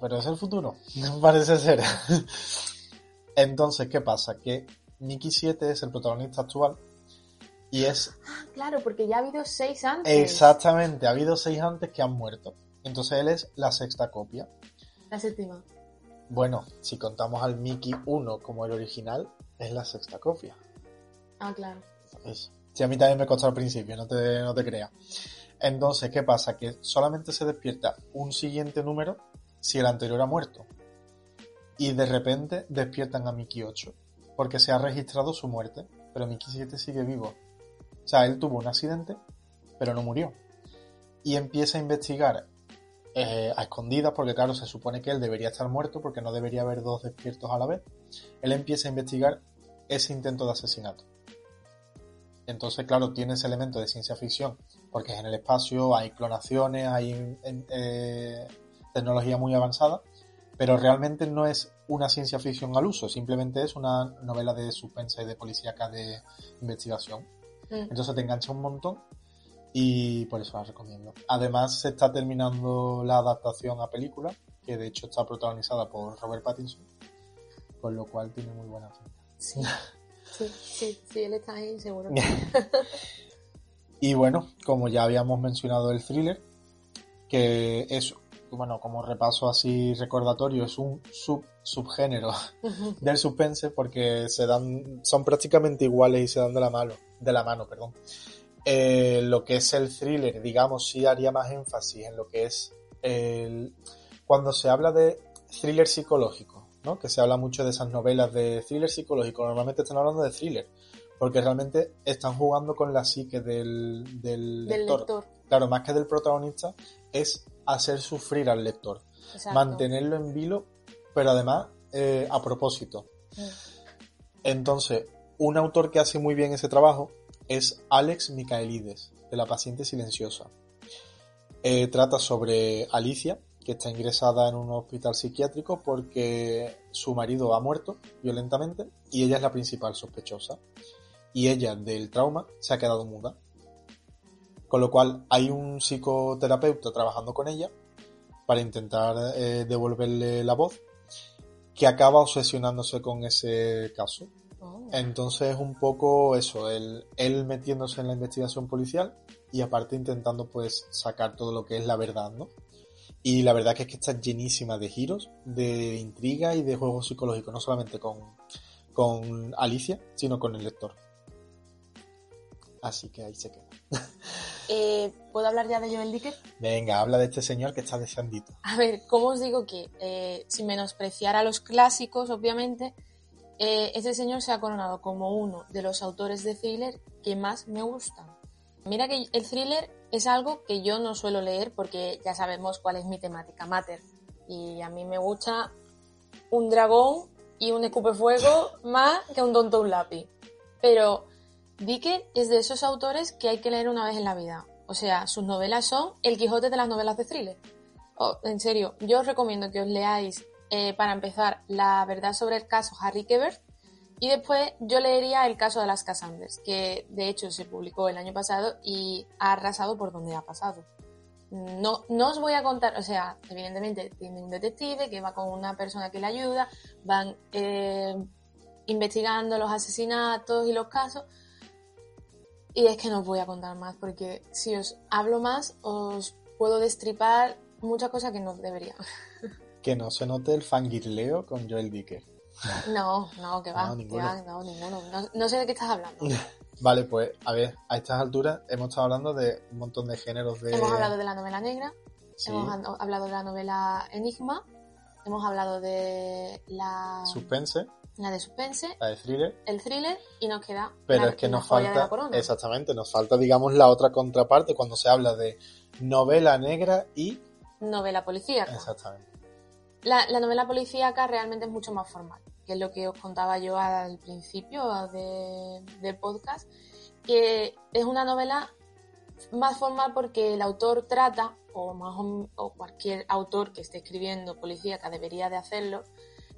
Speaker 2: pero es el futuro, <laughs> parece ser. Entonces, ¿qué pasa? Que Nicky 7 es el protagonista actual y es...
Speaker 1: Ah, claro, porque ya ha habido seis antes.
Speaker 2: Exactamente, ha habido seis antes que han muerto. Entonces él es la sexta copia.
Speaker 1: La séptima.
Speaker 2: Bueno, si contamos al Mickey 1 como el original, es la sexta copia.
Speaker 1: Ah, claro.
Speaker 2: Si a mí también me costó al principio, no te, no te creas. Entonces, ¿qué pasa? Que solamente se despierta un siguiente número si el anterior ha muerto. Y de repente despiertan a Mickey 8, porque se ha registrado su muerte, pero Mickey 7 sigue vivo. O sea, él tuvo un accidente, pero no murió. Y empieza a investigar eh, a escondidas, porque claro, se supone que él debería estar muerto porque no debería haber dos despiertos a la vez. Él empieza a investigar ese intento de asesinato. Entonces, claro, tiene ese elemento de ciencia ficción, porque es en el espacio, hay clonaciones, hay eh, tecnología muy avanzada, pero realmente no es una ciencia ficción al uso, simplemente es una novela de suspense y de policíaca de investigación. Mm. Entonces te engancha un montón y por eso la recomiendo. Además se está terminando la adaptación a película, que de hecho está protagonizada por Robert Pattinson, con lo cual tiene muy buena
Speaker 1: pinta. Sí, sí, sí, él está ahí seguro. <laughs>
Speaker 2: y bueno, como ya habíamos mencionado el thriller, que es, bueno, como repaso así recordatorio, es un sub subgénero del suspense porque se dan, son prácticamente iguales y se dan de la mano, de la mano, perdón. Eh, lo que es el thriller, digamos, sí haría más énfasis en lo que es el... Cuando se habla de thriller psicológico, ¿no? Que se habla mucho de esas novelas de thriller psicológico. Normalmente están hablando de thriller, porque realmente están jugando con la psique del, del,
Speaker 1: Del
Speaker 2: lector.
Speaker 1: lector.
Speaker 2: Claro, más que del protagonista, es hacer sufrir al lector.
Speaker 1: Exacto.
Speaker 2: Mantenerlo en vilo, pero además eh, a propósito.
Speaker 1: Mm.
Speaker 2: Entonces, un autor que hace muy bien ese trabajo es Alex Michaelides, de La paciente silenciosa. Eh, trata sobre Alicia, que está ingresada en un hospital psiquiátrico porque su marido ha muerto violentamente y ella es la principal sospechosa. Y ella, del trauma, se ha quedado muda. Con lo cual hay un psicoterapeuta trabajando con ella para intentar eh, devolverle la voz, que acaba obsesionándose con ese caso. Entonces es un poco eso, él, él metiéndose en la investigación policial y aparte intentando pues sacar todo lo que es la verdad, ¿no? Y la verdad que es que está llenísima de giros, de intriga y de juegos psicológicos, no solamente con, con Alicia, sino con el lector. Así que ahí se queda. <laughs>
Speaker 1: Eh, ¿Puedo hablar ya de Joel Dicker?
Speaker 2: Venga, habla de este señor que está deseandito.
Speaker 1: A ver, ¿cómo os digo que, eh, sin menospreciar a los clásicos, obviamente, eh, este señor se ha coronado como uno de los autores de thriller que más me gustan. Mira que el thriller es algo que yo no suelo leer porque ya sabemos cuál es mi temática, Mater. Y a mí me gusta un dragón y un escupefuego más que un tonto un lápiz. Pero Dicker es de esos autores que hay que leer una vez en la vida. O sea, sus novelas son el Quijote de las novelas de thriller. Oh, en serio, yo os recomiendo que os leáis, eh, para empezar, La verdad sobre el caso Harry Quebert y después yo leería el caso de las Cassanders, que de hecho se publicó el año pasado y ha arrasado por donde ha pasado. No, no os voy a contar, o sea, evidentemente tiene un detective que va con una persona que le ayuda, van eh, investigando los asesinatos y los casos, y es que no os voy a contar más, porque si os hablo más, os puedo destripar muchas cosas que no debería. <laughs>
Speaker 2: Que no se note el fangirleo con Joel Dicker.
Speaker 1: No, no, que va,
Speaker 2: No,
Speaker 1: que
Speaker 2: ninguno.
Speaker 1: va, no, ninguno. No, no sé de qué estás hablando. <laughs>
Speaker 2: Vale, pues a ver, a estas alturas hemos estado hablando de un montón de géneros de...
Speaker 1: Hemos hablado de la novela negra,
Speaker 2: Sí,
Speaker 1: hemos hablado de la novela Enigma, hemos hablado de la,
Speaker 2: suspense,
Speaker 1: la de suspense,
Speaker 2: la de thriller,
Speaker 1: el thriller y nos queda
Speaker 2: pero
Speaker 1: la-
Speaker 2: es que nos falta, exactamente, nos falta, digamos, la otra contraparte cuando se habla de novela negra y...
Speaker 1: novela policíaca.
Speaker 2: Exactamente.
Speaker 1: La, la novela policíaca realmente es mucho más formal, que es lo que os contaba yo al principio de- del podcast, que es una novela más formal porque el autor trata, o cualquier autor que esté escribiendo policíaca debería de hacerlo,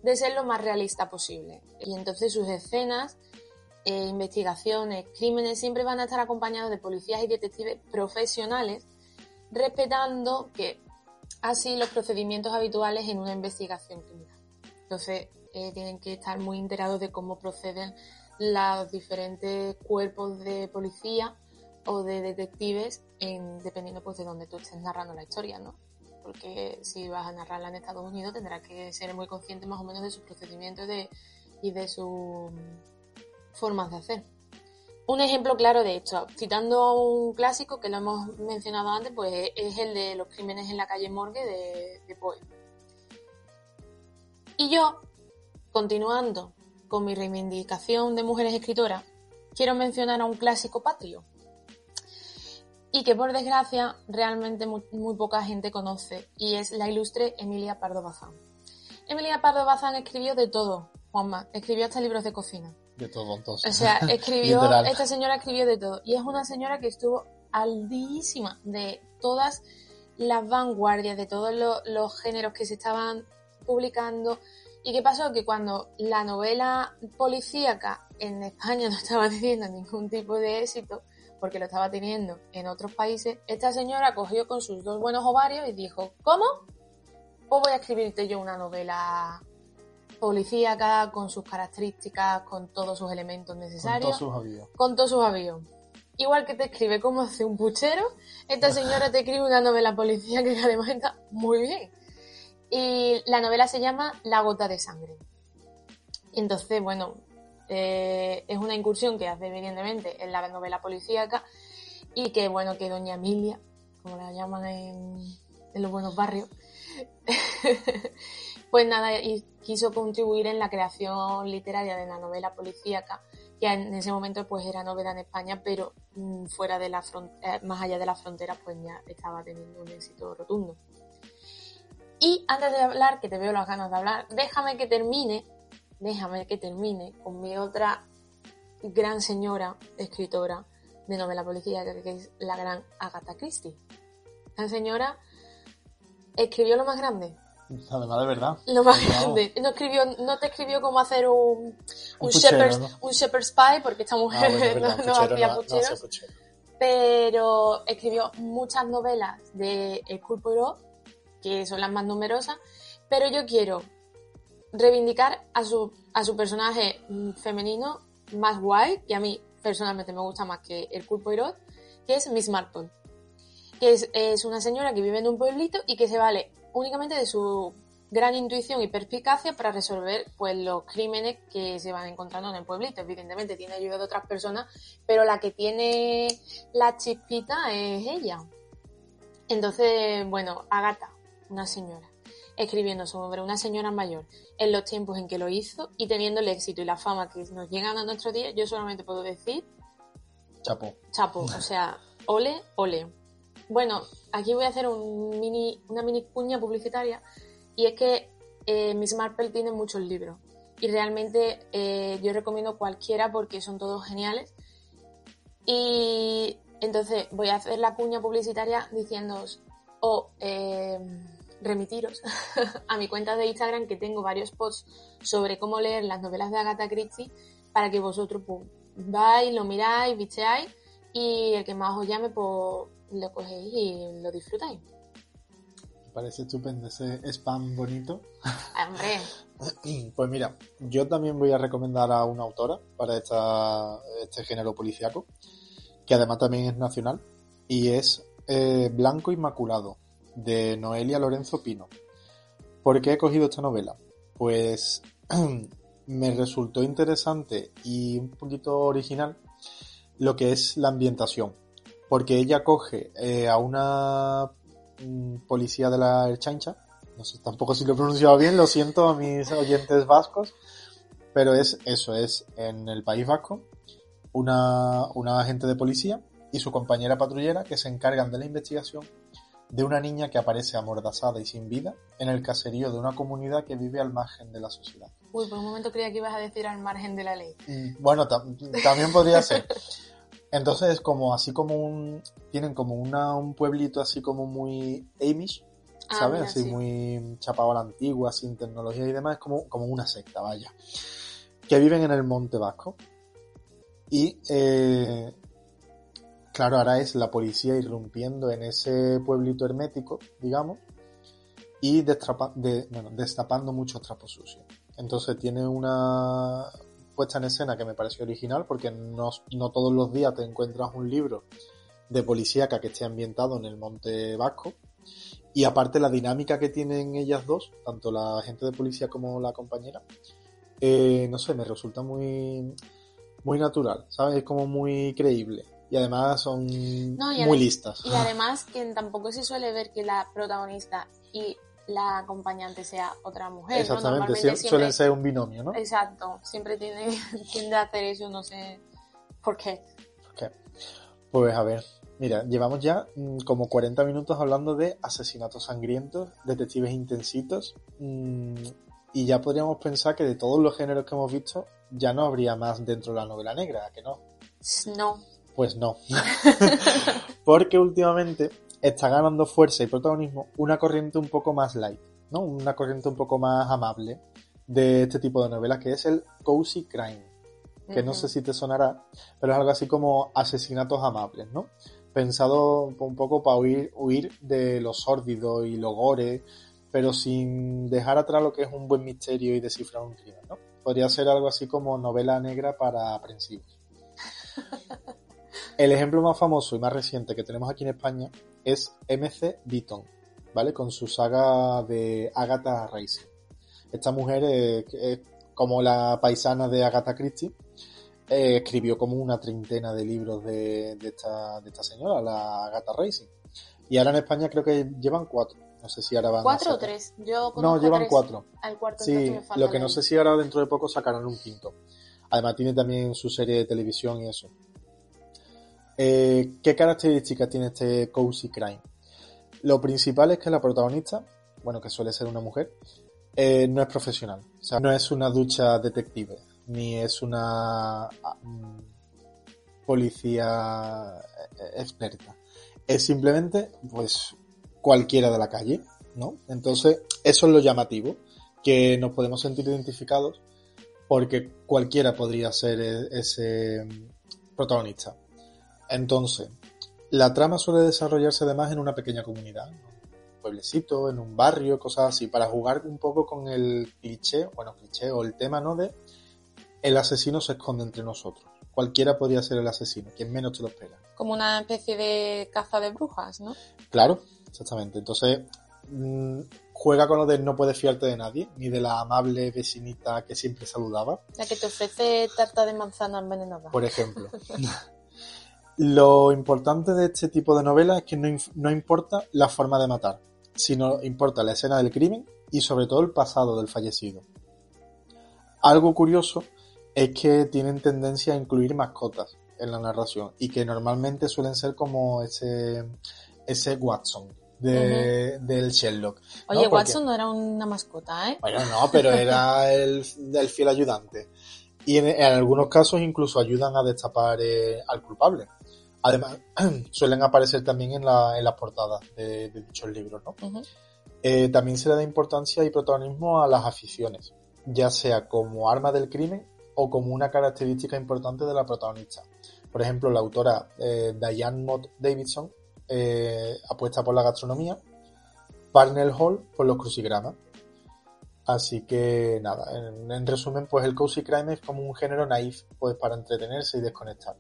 Speaker 1: de ser lo más realista posible. Y entonces sus escenas, eh, investigaciones, crímenes siempre van a estar acompañados de policías y detectives profesionales, respetando que así los procedimientos habituales en una investigación criminal. Entonces, eh, tienen que estar muy enterados de cómo proceden los diferentes cuerpos de policía o de detectives, en, dependiendo pues de dónde tú estés narrando la historia, ¿no? Porque si vas a narrarla en Estados Unidos tendrás que ser muy consciente más o menos de sus procedimientos de- y de sus formas de hacer. Un ejemplo claro de esto, citando un clásico que lo hemos mencionado antes, pues es el de los crímenes en la calle Morgue de, Poe. Y yo, continuando con mi reivindicación de mujeres escritoras, quiero mencionar a un clásico patrio. Y que por desgracia realmente muy, muy poca gente conoce, y es la ilustre Emilia Pardo Bazán. Emilia Pardo Bazán escribió de todo, Juanma, escribió hasta libros de cocina.
Speaker 2: De todo, entonces.
Speaker 1: O sea, <laughs> escribió, esta señora escribió de todo. Y es una señora que estuvo aldísima de todas las vanguardias, de todos lo- los géneros que se estaban publicando. ¿Y qué pasó? Que cuando la novela policíaca en España <laughs> no estaba teniendo ningún tipo de éxito, porque lo estaba teniendo en otros países, esta señora cogió con sus dos buenos ovarios y dijo, ¿cómo? Pues voy a escribirte yo una novela policíaca con sus características, con todos sus elementos
Speaker 2: Con
Speaker 1: necesarios,
Speaker 2: todos sus avíos.
Speaker 1: con todos sus avíos. Igual que te escribe cómo hace un puchero, esta señora te escribe una novela policíaca que además está muy bien. Y la novela se llama La gota de sangre. Y entonces, bueno, eh, es una incursión que hace evidentemente en la novela policíaca y que bueno, que doña Emilia, como la llaman en, en los buenos barrios, <laughs> pues nada, y quiso contribuir en la creación literaria de la novela policíaca, que en ese momento pues era novedad en España, pero mm, fuera de la frontera, más allá de la frontera pues ya estaba teniendo un éxito rotundo. Y antes de hablar, que te veo las ganas de hablar, déjame que termine, déjame que termine con mi otra gran señora escritora de novela policíaca, que es la gran Agatha Christie. La señora escribió lo más grande.
Speaker 2: Además de verdad.
Speaker 1: Lo más
Speaker 2: Wow.
Speaker 1: grande. No, escribió, no te escribió cómo hacer un, un,
Speaker 2: Un puchero,
Speaker 1: shepherd's,
Speaker 2: ¿no?
Speaker 1: un shepherd's pie, porque esta
Speaker 2: Ah,
Speaker 1: mujer
Speaker 2: bueno, <laughs>
Speaker 1: no, no
Speaker 2: puchero
Speaker 1: hacía
Speaker 2: no- no
Speaker 1: pucheros,
Speaker 2: puchero.
Speaker 1: pero escribió muchas novelas de Hercule Poirot, que son las más numerosas, pero yo quiero reivindicar a su, a su personaje mm, femenino más guay, que a mí personalmente me gusta más que Hercule Poirot, que es Miss Marple, que es, es una señora que vive en un pueblito y que se vale únicamente de su gran intuición y perspicacia para resolver pues los crímenes que se van encontrando en el pueblito. Evidentemente tiene ayuda de otras personas, pero la que tiene la chispita es ella. Entonces, bueno, Agatha, una señora, escribiendo sobre una señora mayor en los tiempos en que lo hizo y teniendo el éxito y la fama que nos llegan a nuestros días, yo solamente puedo decir
Speaker 2: Chapo.
Speaker 1: chapo, o sea, ole, ole. Bueno, aquí voy a hacer una mini cuña publicitaria y es que eh, Miss Marple tiene muchos libros y realmente eh, yo recomiendo cualquiera porque son todos geniales. Y entonces voy a hacer la cuña publicitaria diciéndoos o eh, remitiros <laughs> a mi cuenta de Instagram que tengo varios posts sobre cómo leer las novelas de Agatha Christie para que vosotros pues, vais, lo miráis, bicheáis y el que más os llame pues lo cogéis y lo disfrutáis.
Speaker 2: Me parece estupendo ese spam bonito.
Speaker 1: Ah, Hombre, <clears throat>
Speaker 2: Pues mira, yo también voy a recomendar a una autora para esta, este género policiaco, que además también es nacional, y es eh, Blanco Inmaculado, de Noelia Lorenzo Pino. ¿Por qué he cogido esta novela? Pues <clears throat> me resultó interesante y un poquito original lo que es la ambientación, porque ella coge eh, a una mm, policía de la Erchancha, no sé tampoco si lo he pronunciado bien, lo siento a mis oyentes vascos, pero es eso, es en el País Vasco, una, una agente de policía y su compañera patrullera que se encargan de la investigación de una niña que aparece amordazada y sin vida en el caserío de una comunidad que vive al margen de la sociedad.
Speaker 1: uy, por un momento creía que ibas a decir al margen de la ley.
Speaker 2: Mm, Bueno, tam- también podría ser. <laughs> Entonces es como así como un tienen como una un pueblito así como muy Amish,
Speaker 1: Ah,
Speaker 2: ¿sabes? así
Speaker 1: sí.
Speaker 2: muy chapado a la antigua, sin tecnología y demás, es como, como una secta, vaya. Que viven en el Monte Vasco. Y eh, claro, ahora es la policía irrumpiendo en ese pueblito hermético, digamos, y de- bueno, destapando muchos trapos sucios. Entonces tiene una puesta en escena que me pareció original porque no, no todos los días te encuentras un libro de policíaca que esté ambientado en el Monte Vasco. Y aparte la dinámica que tienen ellas dos, tanto la agente de policía como la compañera, eh, no sé, me resulta muy, muy natural, ¿sabes? Es como muy creíble. Y además son
Speaker 1: No, y
Speaker 2: muy listas.
Speaker 1: Y además que tampoco se suele ver que la protagonista y la acompañante sea otra mujer.
Speaker 2: Exactamente,
Speaker 1: siempre-
Speaker 2: suelen ser un binomio, ¿no?
Speaker 1: Exacto, siempre tiene, <laughs> tiende a hacer eso, no sé por qué.
Speaker 2: Ok. Pues a ver, mira, llevamos ya mm, como 40 minutos hablando de asesinatos sangrientos, detectives intensitos, mm, y ya podríamos pensar que de todos los géneros que hemos visto, ya no habría más dentro de la novela negra, ¿a que no?
Speaker 1: No,
Speaker 2: Pues no. <laughs> <laughs> Porque últimamente está ganando fuerza y protagonismo una corriente un poco más light, ¿no? Una corriente un poco más amable de este tipo de novelas que es el cozy crime que no sé si te sonará, pero es algo así como asesinatos amables, ¿no? Pensado un poco para huir, huir de lo sórdido y lo gore, pero sin dejar atrás lo que es un buen misterio y descifrar un crimen, ¿no? Podría ser algo así como novela negra para aprensivos. <laughs> El ejemplo más famoso y más reciente que tenemos aquí en España es MC Beaton, ¿vale? Con su saga de Agatha Racing. Esta mujer es, es como la paisana de Agatha Christie, eh, escribió como una treintena de libros de, de, esta, de esta señora, la Agatha Racing. Y ahora en España creo que llevan cuatro. No sé si ahora van a
Speaker 1: ¿Cuatro o tres? Yo
Speaker 2: No, llevan
Speaker 1: tres.
Speaker 2: cuatro.
Speaker 1: Al cuarto
Speaker 2: Sí, lo que no sé si ahora dentro de poco sacarán un quinto. Además tiene también su serie de televisión y eso. Eh, ¿Qué características tiene este Cozy Crime? Lo principal es que la protagonista, bueno, que suele ser una mujer, eh, no es profesional. O sea, no es una ducha detective, ni es una ah, mm, policía eh, experta. Es simplemente, pues, cualquiera de la calle, ¿no? Entonces, eso es lo llamativo, que nos podemos sentir identificados porque cualquiera podría ser e- ese mm, protagonista. Entonces, la trama suele desarrollarse además en una pequeña comunidad, en un pueblecito, en un barrio, cosas así, para jugar un poco con el cliché, bueno, cliché o el tema, ¿no? De el asesino se esconde entre nosotros. Cualquiera podría ser el asesino, quien menos te lo espera.
Speaker 1: Como una especie de caza de brujas, ¿no?
Speaker 2: Claro, exactamente. Entonces, mm, juega con lo de no puedes fiarte de nadie, ni de la amable vecinita que siempre saludaba,
Speaker 1: La que te ofrece tarta de manzana envenenada.
Speaker 2: por ejemplo. <laughs> Lo importante de este tipo de novelas es que no, no importa la forma de matar, sino importa la escena del crimen y sobre todo el pasado del fallecido. Algo curioso es que tienen tendencia a incluir mascotas en la narración y que normalmente suelen ser como ese, ese Watson de, del Sherlock.
Speaker 1: Oye,
Speaker 2: ¿no? Porque-
Speaker 1: Watson no era una mascota, ¿eh?
Speaker 2: Bueno, no, pero era el, el fiel ayudante. Y en, en algunos casos incluso ayudan a destapar eh, al culpable. Además, <clears throat> suelen aparecer también en, la, en las portadas de, de dichos libros, ¿no? Eh, también se le da importancia y protagonismo a las aficiones, ya sea como arma del crimen o como una característica importante de la protagonista. Por ejemplo, la autora eh, Diane Mott Davidson apuesta por la gastronomía, Parnell Hall por los crucigramas. Así que nada, en, en resumen, pues el cozy crime es como un género naif, pues para entretenerse y desconectar.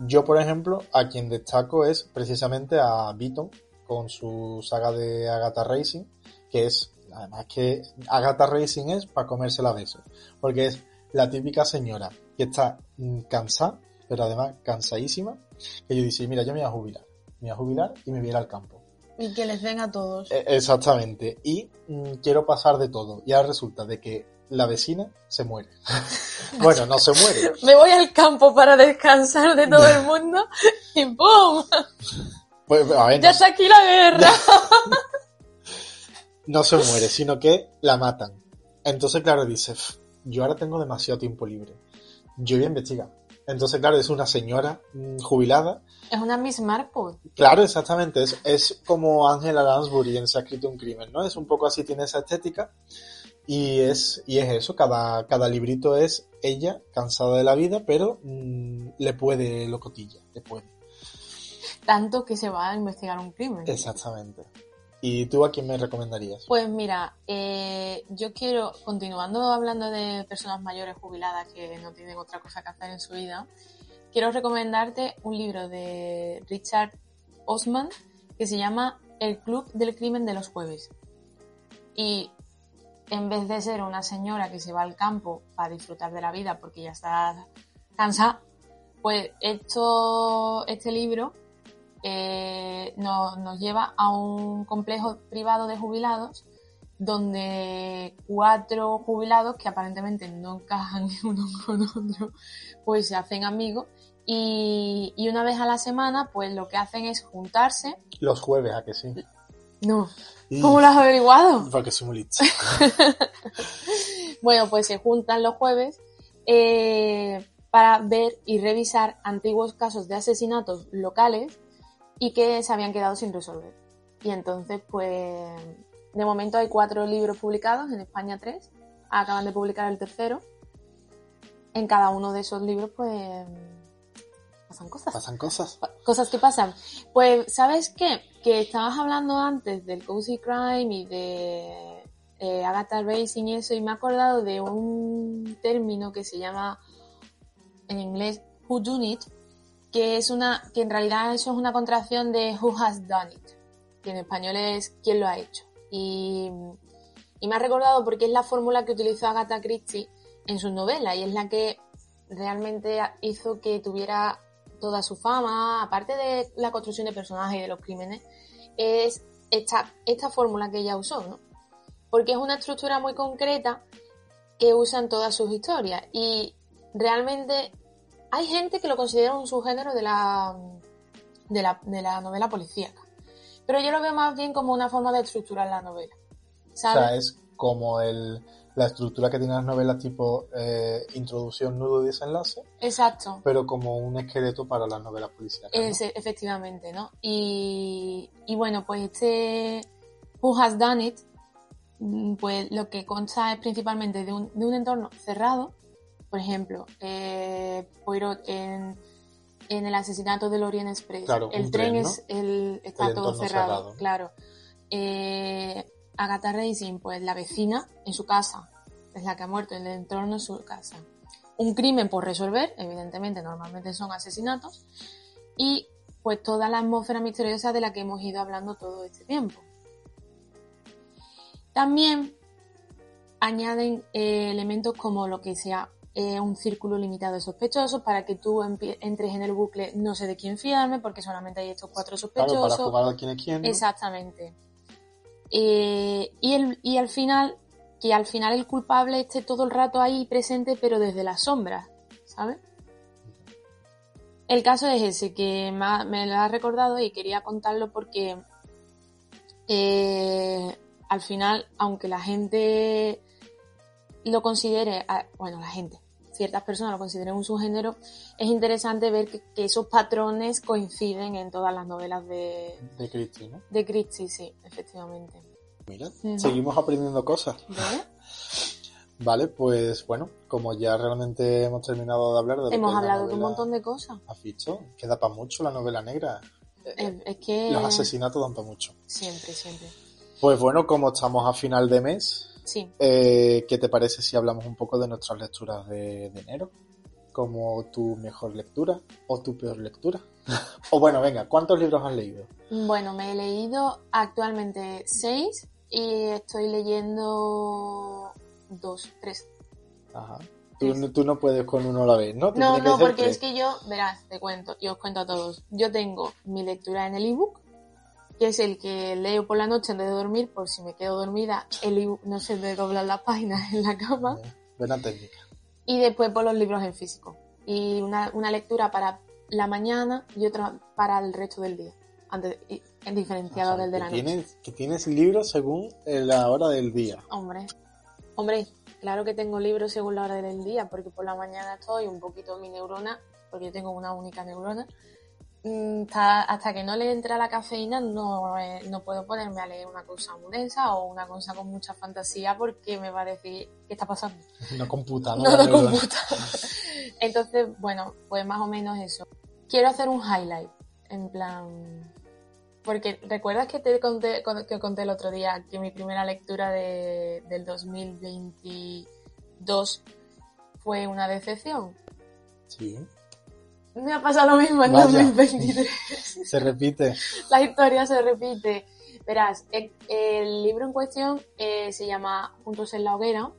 Speaker 2: Yo, por ejemplo, a quien destaco es precisamente a Beaton con su saga de Agatha Racing, que es, además que Agatha Racing es para comérsela a besos, porque es la típica señora que está mm, cansada, pero además cansadísima, que yo dice, mira, yo me voy a jubilar, me voy a jubilar y me voy a ir al campo.
Speaker 1: Y que les den a todos.
Speaker 2: E- Exactamente. Y mm, quiero pasar de todo. Y ahora resulta de que la vecina se muere. <laughs> bueno, no se muere. <laughs>
Speaker 1: Me voy al campo para descansar de todo el mundo y ¡pum!
Speaker 2: Pues, a ver,
Speaker 1: ¡Ya
Speaker 2: no,
Speaker 1: está aquí la guerra! <laughs>
Speaker 2: no se muere, sino que la matan. Entonces, claro, dice, "Pf, yo ahora tengo demasiado tiempo libre. Yo voy a investigar. Entonces, claro, es una señora mm, jubilada.
Speaker 1: Es una Miss Marple.
Speaker 2: Claro, exactamente. Es, es como Angela Lansbury en Se ha escrito un crimen, ¿no? Es un poco así, tiene esa estética. Y es, y es eso, cada, cada librito es ella, cansada de la vida, pero mm, le puede locotilla, le puede.
Speaker 1: Tanto que se va a investigar un crimen.
Speaker 2: Exactamente. ¿Y tú a quién me recomendarías?
Speaker 1: Pues mira, eh, yo quiero, continuando hablando de personas mayores jubiladas que no tienen otra cosa que hacer en su vida, quiero recomendarte un libro de Richard Osman que se llama El Club del Crimen de los Jueves. Y en vez de ser una señora que se va al campo para disfrutar de la vida porque ya está cansada, pues esto, este libro eh, nos, nos lleva a un complejo privado de jubilados donde cuatro jubilados que aparentemente no encajan <laughs> uno con otro, pues se hacen amigos y, y una vez a la semana pues lo que hacen es juntarse.
Speaker 2: Los jueves, ¿a que sí?
Speaker 1: No,
Speaker 2: Y-
Speaker 1: ¿cómo lo has averiguado?
Speaker 2: Porque soy muy listo. <laughs>
Speaker 1: Bueno, pues se juntan los jueves eh, para ver y revisar antiguos casos de asesinatos locales y que se habían quedado sin resolver. Y entonces, pues, de momento hay cuatro libros publicados, en España tres, acaban de publicar el tercero. En cada uno de esos libros, pues, pasan cosas.
Speaker 2: Pasan cosas.
Speaker 1: Cosas que pasan. Pues, ¿sabes qué? Que estabas hablando antes del Cozy Crime y de eh, Agatha Racing y eso, y me he acordado de un término que se llama en inglés Who Done It, que es una, que en realidad eso es una contracción de Who Has Done It, que en español es ¿Quién lo ha hecho? Y, me ha recordado porque es la fórmula que utilizó Agatha Christie en su novela y es la que realmente hizo que tuviera toda su fama, aparte de la construcción de personajes y de los crímenes, es esta, esta fórmula que ella usó, ¿no? Porque es una estructura muy concreta que usan todas sus historias y realmente hay gente que lo considera un subgénero de la, de la, de la novela policíaca. Pero yo lo veo más bien como una forma de estructurar la novela.
Speaker 2: O sea, es como el, la estructura que tienen las novelas tipo eh, introducción, nudo y desenlace.
Speaker 1: Exacto.
Speaker 2: Pero como un esqueleto para las novelas policiales.
Speaker 1: ¿no? efectivamente, ¿no? Y, y, bueno, pues este Who Has Done It, mm, pues lo que consta es principalmente de un, de un entorno cerrado. Por ejemplo, eh, Poirot en, en el asesinato del Orient Express.
Speaker 2: Claro,
Speaker 1: el tren, es el, está todo cerrado, claro. Eh, Agatha Racing, pues la vecina en su casa, es la que ha muerto en el entorno de su casa. Un crimen por resolver, evidentemente, normalmente son asesinatos, y pues toda la atmósfera misteriosa de la que hemos ido hablando todo este tiempo. También añaden eh, elementos como lo que sea eh, un círculo limitado de sospechosos para que tú entres en el bucle no sé de quién fiarme porque solamente hay estos cuatro sospechosos.
Speaker 2: Claro, para jugar a quién es quién.
Speaker 1: Exactamente. Eh, y, el, y al final, que al final el culpable esté todo el rato ahí presente, pero desde las sombras, ¿sabes? El caso es ese, que me, lo ha recordado y quería contarlo porque eh, al final, aunque la gente lo considere, bueno, la gente, ciertas personas lo consideren un subgénero, es interesante ver que, esos patrones coinciden en todas las novelas de...
Speaker 2: De Christie, ¿no?
Speaker 1: De Christie, sí, efectivamente.
Speaker 2: Mira, seguimos aprendiendo cosas. <laughs> Vale, pues bueno, como ya realmente hemos terminado de hablar de...
Speaker 1: Hemos hablado de un montón de cosas.
Speaker 2: ¿Has visto? Queda para mucho la novela negra.
Speaker 1: Es, que...
Speaker 2: Los asesinatos dan para mucho.
Speaker 1: Siempre, siempre.
Speaker 2: Pues bueno, como estamos a final de mes,
Speaker 1: Sí.
Speaker 2: Eh, ¿Qué te parece si hablamos un poco de nuestras lecturas de, enero? Como tu mejor lectura o tu peor lectura. <laughs> o bueno, venga, ¿cuántos libros has leído?
Speaker 1: Bueno, me he leído actualmente seis y estoy leyendo dos, tres.
Speaker 2: Ajá. Tú, no puedes con uno a la vez, ¿no?
Speaker 1: no, no, porque es que yo, verás, te cuento, y os cuento a todos. Yo tengo mi lectura en el ebook, que es el que leo por la noche antes de dormir, por si me quedo dormida, el no sé de doblar las páginas <laughs> en la cama.
Speaker 2: Buena técnica.
Speaker 1: Y después por los libros en físico. Y una, una lectura para la mañana y otra para el resto del día. Antes, en diferenciado del de la
Speaker 2: noche. que tienes libros según la hora del día.
Speaker 1: Hombre, hombre, claro que tengo libros según la hora del día, porque por la mañana estoy un poquito mi neurona, porque yo tengo una única neurona, hasta, que no le entra la cafeína no, eh, no puedo ponerme a leer una cosa muy densa o una cosa con mucha fantasía porque me va a decir qué está pasando. <laughs>
Speaker 2: No computa, ¿no? <laughs>
Speaker 1: No, no computa. <laughs> Entonces, bueno, pues más o menos eso. Quiero hacer un highlight, en plan... Porque recuerdas que te conté, que conté el otro día que mi primera lectura de, del 2022 fue una decepción.
Speaker 2: Sí.
Speaker 1: Me ha pasado lo mismo en 2023. <laughs>
Speaker 2: Se repite.
Speaker 1: La historia se repite. Verás, el, libro en cuestión eh, se llama Juntos en la hoguera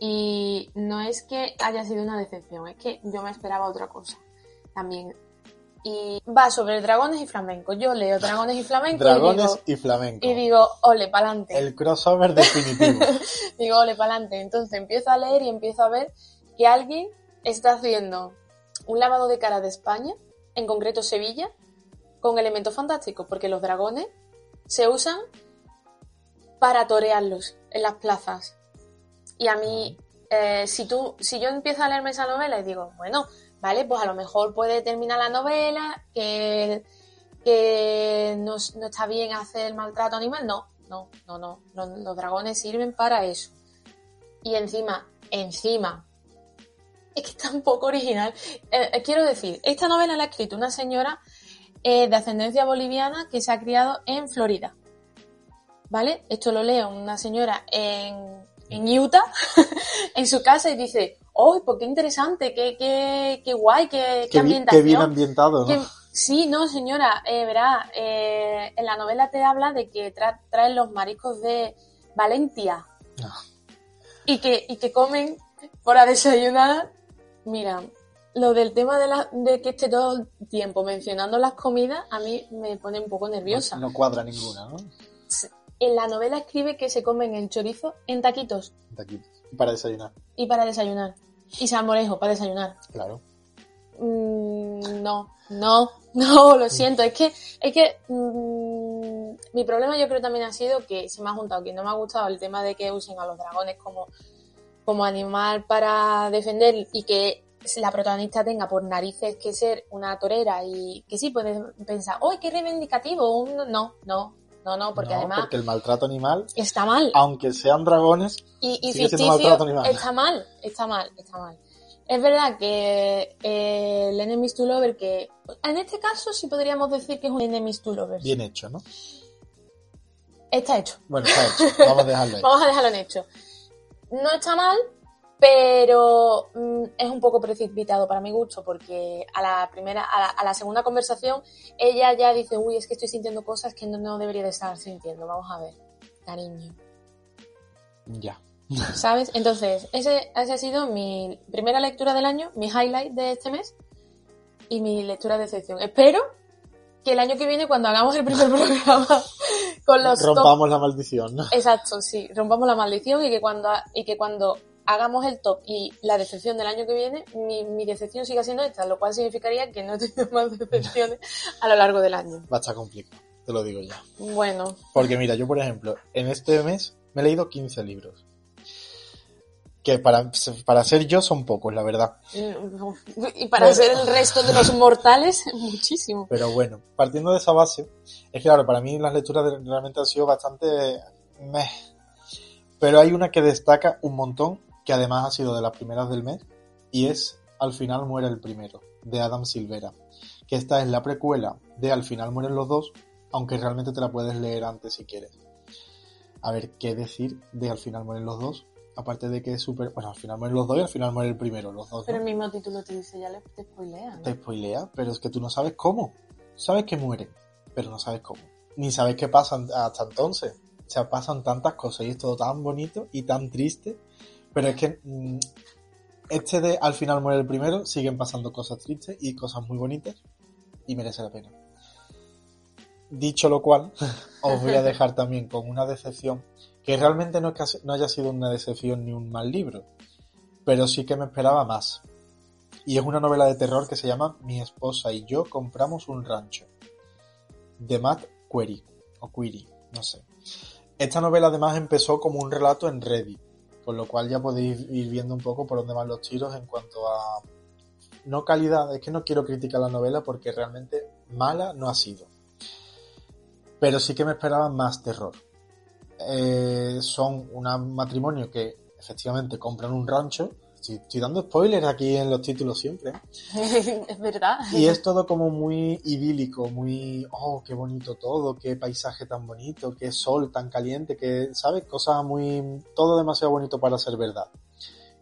Speaker 1: y no es que haya sido una decepción, es que yo me esperaba otra cosa también. Y va sobre dragones y flamenco. Yo leo dragones y flamenco.
Speaker 2: Dragones y, flamenco.
Speaker 1: Y digo, ole, pa'lante.
Speaker 2: El crossover definitivo. <laughs>
Speaker 1: digo, ole, pa'lante. Entonces empiezo a leer y empiezo a ver que alguien está haciendo un lavado de cara de España, en concreto Sevilla, con elementos fantásticos, porque los dragones se usan para torearlos en las plazas. Y a mí, eh, si tú, si yo empiezo a leerme esa novela y digo, bueno, vale, pues a lo mejor puede terminar la novela, que, que no, está bien hacer el maltrato animal, no, no, no, no, los dragones sirven para eso. Y encima, encima, <laughs> es que está un poco original. Eh, eh, quiero decir, esta novela la ha escrito una señora eh, de ascendencia boliviana que se ha criado en Florida. ¿Vale? Esto lo leo una señora en, en Utah, <laughs> en su casa, y dice, ¡oh, pues qué interesante! ¡Qué, qué, qué guay! ¡Qué, qué ambientación!
Speaker 2: Qué bien ambientado, ¿no?
Speaker 1: sí, no, señora, eh, verá, en la novela te habla de que traen los mariscos de Valencia. Ah. Y que, y que comen por desayunar Mira, lo del tema de, la, de que esté todo el tiempo mencionando las comidas, a mí me pone un poco nerviosa.
Speaker 2: No, no cuadra ninguna, ¿no?
Speaker 1: En la novela escribe que se comen el chorizo en taquitos
Speaker 2: Taquitos. Y para desayunar,
Speaker 1: y para desayunar. Y salmorejo para desayunar.
Speaker 2: claro.
Speaker 1: Mm, no, no, <laughs> no, lo siento. Es que, es que mm, mi problema yo creo también ha sido que se me ha juntado que no me ha gustado el tema de que usen a los dragones como, como animal para defender y que la protagonista tenga por narices que ser una torera y que sí puedes pensar, ¡oh, qué reivindicativo! Un- No, no, no, no, porque
Speaker 2: No,
Speaker 1: además
Speaker 2: porque el maltrato animal,
Speaker 1: está mal.
Speaker 2: aunque sean dragones,
Speaker 1: Y, y
Speaker 2: Sigue
Speaker 1: ficticio
Speaker 2: maltrato animal.
Speaker 1: está mal, está mal, está mal. Es verdad que eh, el Enemies to Lover, que en este caso sí podríamos decir que es un Enemies to Lovers.
Speaker 2: bien hecho, ¿no?
Speaker 1: Está hecho.
Speaker 2: Bueno, está hecho. Vamos a dejarlo ahí. <laughs>
Speaker 1: Vamos a dejarlo en hecho. No está mal, pero mm, es un poco precipitado para mi gusto, porque a la primera, a la, a la segunda conversación, ella ya dice, uy, es que estoy sintiendo cosas que no, no debería de estar sintiendo. Vamos a ver, cariño.
Speaker 2: Ya.
Speaker 1: ¿Sabes? Entonces, ese, ese ha sido mi primera lectura del año, mi highlight de este mes y mi lectura de excepción. Espero que el año que viene, cuando hagamos el primer <laughs> programa con los top-
Speaker 2: Rompamos la maldición, ¿no?
Speaker 1: Exacto, sí, rompamos la maldición y que cuando, y que cuando hagamos el top y la decepción del año que viene, mi, mi decepción siga siendo esta, lo cual significaría que no <laughs> he tenido más decepciones a lo largo del año.
Speaker 2: Va a estar complicado, te lo digo ya.
Speaker 1: Bueno,
Speaker 2: Porque mira, yo por ejemplo, en este mes me he leído 15 libros. Que para, para ser yo son pocos, la verdad.
Speaker 1: y para ser el resto de los mortales, <laughs> muchísimo.
Speaker 2: Pero bueno, partiendo de esa base, es que claro, para mí las lecturas realmente han sido bastante meh. Pero hay una que destaca un montón, que además ha sido de las primeras del mes, y es Al final muere el primero, de Adam Silvera. Que esta es la precuela de Al final mueren los dos, aunque realmente te la puedes leer antes si quieres. A ver, ¿qué decir de Al final mueren los dos? Aparte de que es súper... Bueno, al final mueren los dos y al final muere el primero, los dos. ¿no?
Speaker 1: Pero el mismo título te dice, ya le te spoilea, ¿no?
Speaker 2: te spoilea, pero es que tú no sabes cómo. Sabes que mueren, pero no sabes cómo. Ni sabes qué pasan hasta entonces. O sea, pasan tantas cosas y es todo tan bonito y tan triste. Pero es que mm, este de al final muere el primero, siguen pasando cosas tristes y cosas muy bonitas y merece la pena. Dicho lo cual, <laughs> os voy a dejar también con una decepción, que realmente no, haya sido una decepción ni un mal libro, pero sí que me esperaba más. Y es una novela de terror que se llama Mi esposa y yo compramos un rancho. De Matt Query, o Query, no sé. Esta novela además empezó como un relato en Reddit, con lo cual ya podéis ir viendo un poco por dónde van los tiros en cuanto a... No calidad, es que no quiero criticar la novela porque realmente mala no ha sido. Pero sí que me esperaba más terror. Eh, son un matrimonio que efectivamente compran un rancho. Estoy, estoy dando spoilers aquí en los títulos siempre. <laughs>
Speaker 1: es verdad.
Speaker 2: Y es todo como muy idílico, muy, oh, qué bonito todo, qué paisaje tan bonito, qué sol tan caliente, que, ¿sabes? Cosas muy, todo demasiado bonito para ser verdad.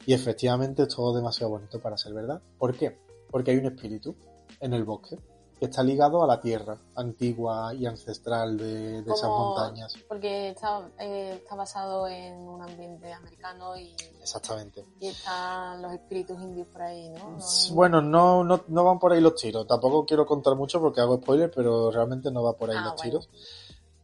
Speaker 2: Y efectivamente es todo demasiado bonito para ser verdad. ¿Por qué? Porque hay un espíritu en el bosque que está ligado a la tierra antigua y ancestral de, de esas montañas.
Speaker 1: Porque está, eh, está basado en un ambiente americano y,
Speaker 2: Exactamente.
Speaker 1: y están los espíritus indios por ahí, ¿no? No-
Speaker 2: Bueno, no, no, no van por ahí los tiros. Tampoco quiero contar mucho porque hago spoiler, pero realmente no va por ahí
Speaker 1: Ah,
Speaker 2: los
Speaker 1: bueno.
Speaker 2: tiros.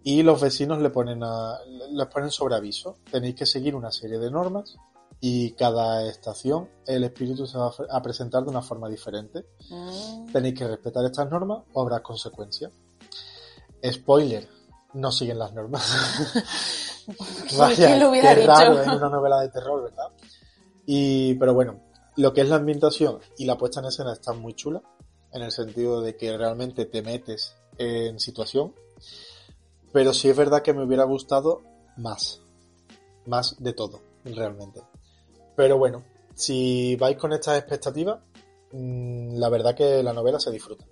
Speaker 2: Y los vecinos le ponen a, les ponen sobre aviso. Tenéis que seguir una serie de normas y cada estación el espíritu se va a presentar de una forma diferente.
Speaker 1: Mm.
Speaker 2: Tenéis que respetar estas normas o habrá consecuencias. Spoiler, no siguen las normas. <laughs>
Speaker 1: ¿Quién lo
Speaker 2: qué raro en una novela de terror, ¿verdad? Y, pero bueno, lo que es la ambientación y la puesta en escena está muy chula, en el sentido de que realmente te metes en situación, pero sí es verdad que me hubiera gustado más, más de todo, realmente. Pero bueno, si vais con estas expectativas, mm, la verdad que la novela se disfruta.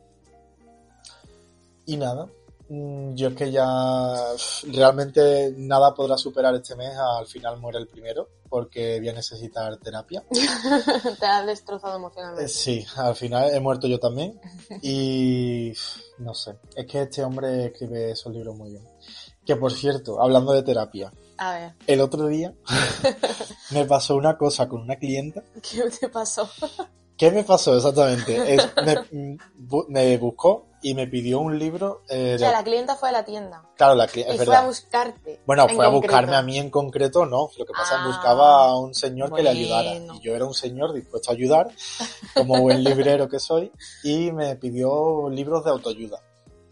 Speaker 2: Y nada, mm, yo es que ya realmente nada podrá superar este mes, al final muere el primero, porque voy a necesitar terapia. <laughs>
Speaker 1: Te has destrozado emocionalmente.
Speaker 2: Sí, al final he muerto yo también. <laughs> Y no sé, es que este hombre escribe esos libros muy bien. Que por cierto, hablando de terapia,
Speaker 1: A ver,
Speaker 2: el otro día <laughs> me pasó una cosa con una clienta
Speaker 1: ¿qué te pasó? <laughs>
Speaker 2: ¿Qué me pasó exactamente? Es- me, bu- me buscó y me pidió un libro. eh,
Speaker 1: O sea, la clienta fue a la tienda
Speaker 2: Claro, la cli- es
Speaker 1: y fue
Speaker 2: verdad.
Speaker 1: a buscarte.
Speaker 2: Bueno,
Speaker 1: en
Speaker 2: fue a
Speaker 1: concreto.
Speaker 2: buscarme a mí en concreto, no. Lo que pasa es
Speaker 1: Ah,
Speaker 2: que buscaba a un señor que le ayudara.
Speaker 1: bueno.
Speaker 2: Y yo era un señor dispuesto a ayudar, como buen librero que soy, y me pidió libros de autoayuda.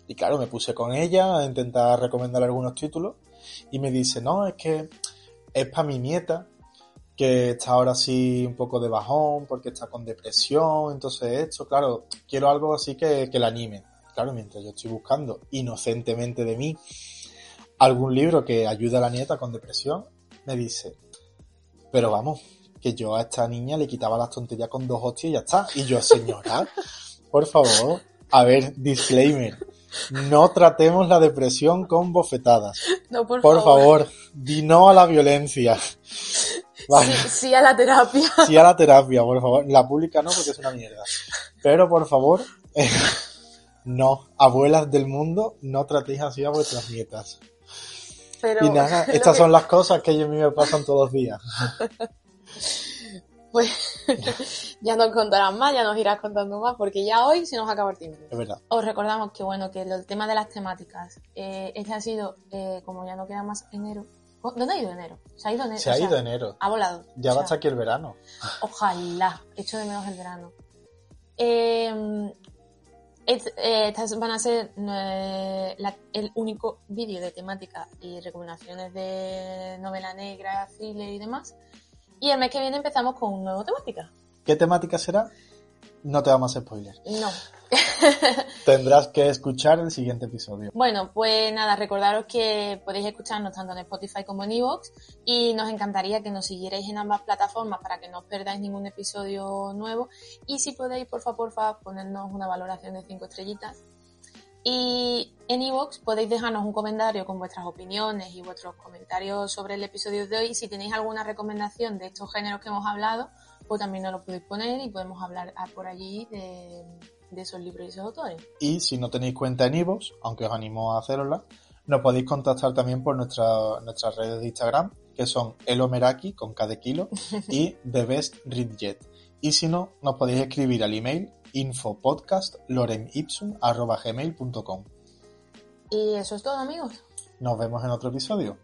Speaker 2: Y claro, me puse con ella a intentar recomendar algunos títulos, y me dice, no, es que es para mi nieta, que está ahora así un poco de bajón, porque está con depresión, entonces esto, claro, quiero algo así que, que la anime. Claro, mientras yo estoy buscando inocentemente de mí algún libro que ayude a la nieta con depresión, me dice, pero vamos, que yo a esta niña le quitaba las tonterías con dos hostias y ya está. Y yo, señora, por favor, a ver, disclaimer, no tratemos la depresión con bofetadas.
Speaker 1: No, por,
Speaker 2: Por favor, di no a la violencia. Vale.
Speaker 1: Sí, sí a la terapia.
Speaker 2: Sí a la terapia, por favor. La pública no, porque es una mierda. Pero por favor, eh, <laughs> no, abuelas del mundo, no tratéis así a vuestras nietas.
Speaker 1: Pero
Speaker 2: Y nada, <laughs> estas
Speaker 1: que-
Speaker 2: son las cosas que a mí me pasan todos los días. <laughs>
Speaker 1: Pues <laughs> ya nos contarás más, ya nos irás contando más, porque ya hoy se nos acaba el tiempo.
Speaker 2: Es verdad.
Speaker 1: Os recordamos que bueno, que el tema de las temáticas, eh, este ha sido, eh, como ya no queda más enero. ¿Dónde ha ido enero? Se ha ido enero.
Speaker 2: Se ha
Speaker 1: sea,
Speaker 2: ido enero.
Speaker 1: Ha volado.
Speaker 2: Ya va hasta aquí el verano.
Speaker 1: Ojalá, echo de menos el verano. Eh, es- eh, estas van a ser eh, la- el único vídeo de temática y recomendaciones de novela negra, thriller y demás. Y el mes que viene empezamos con un nuevo temática.
Speaker 2: ¿Qué temática será? No te vamos a spoiler.
Speaker 1: No. <laughs>
Speaker 2: Tendrás que escuchar el siguiente episodio.
Speaker 1: Bueno, pues nada, recordaros que podéis escucharnos tanto en Spotify como en Evox y nos encantaría que nos siguierais en ambas plataformas para que no os perdáis ningún episodio nuevo y si podéis, porfa, porfa, ponernos una valoración de 5 estrellitas. Y en Evox podéis dejarnos un comentario con vuestras opiniones y vuestros comentarios sobre el episodio de hoy. Y si tenéis alguna recomendación de estos géneros que hemos hablado, pues también nos lo podéis poner y podemos hablar por allí de, esos libros y esos autores.
Speaker 2: Y si no tenéis cuenta en iVoox, aunque os animo a hacerosla, nos podéis contactar también por nuestra- nuestras redes de Instagram, que son elomeraki con de kilo y The Best. Y si no, nos podéis escribir al email infopodcastloremipsum.gmail.com
Speaker 1: Y eso es todo, amigos.
Speaker 2: Nos vemos en otro episodio.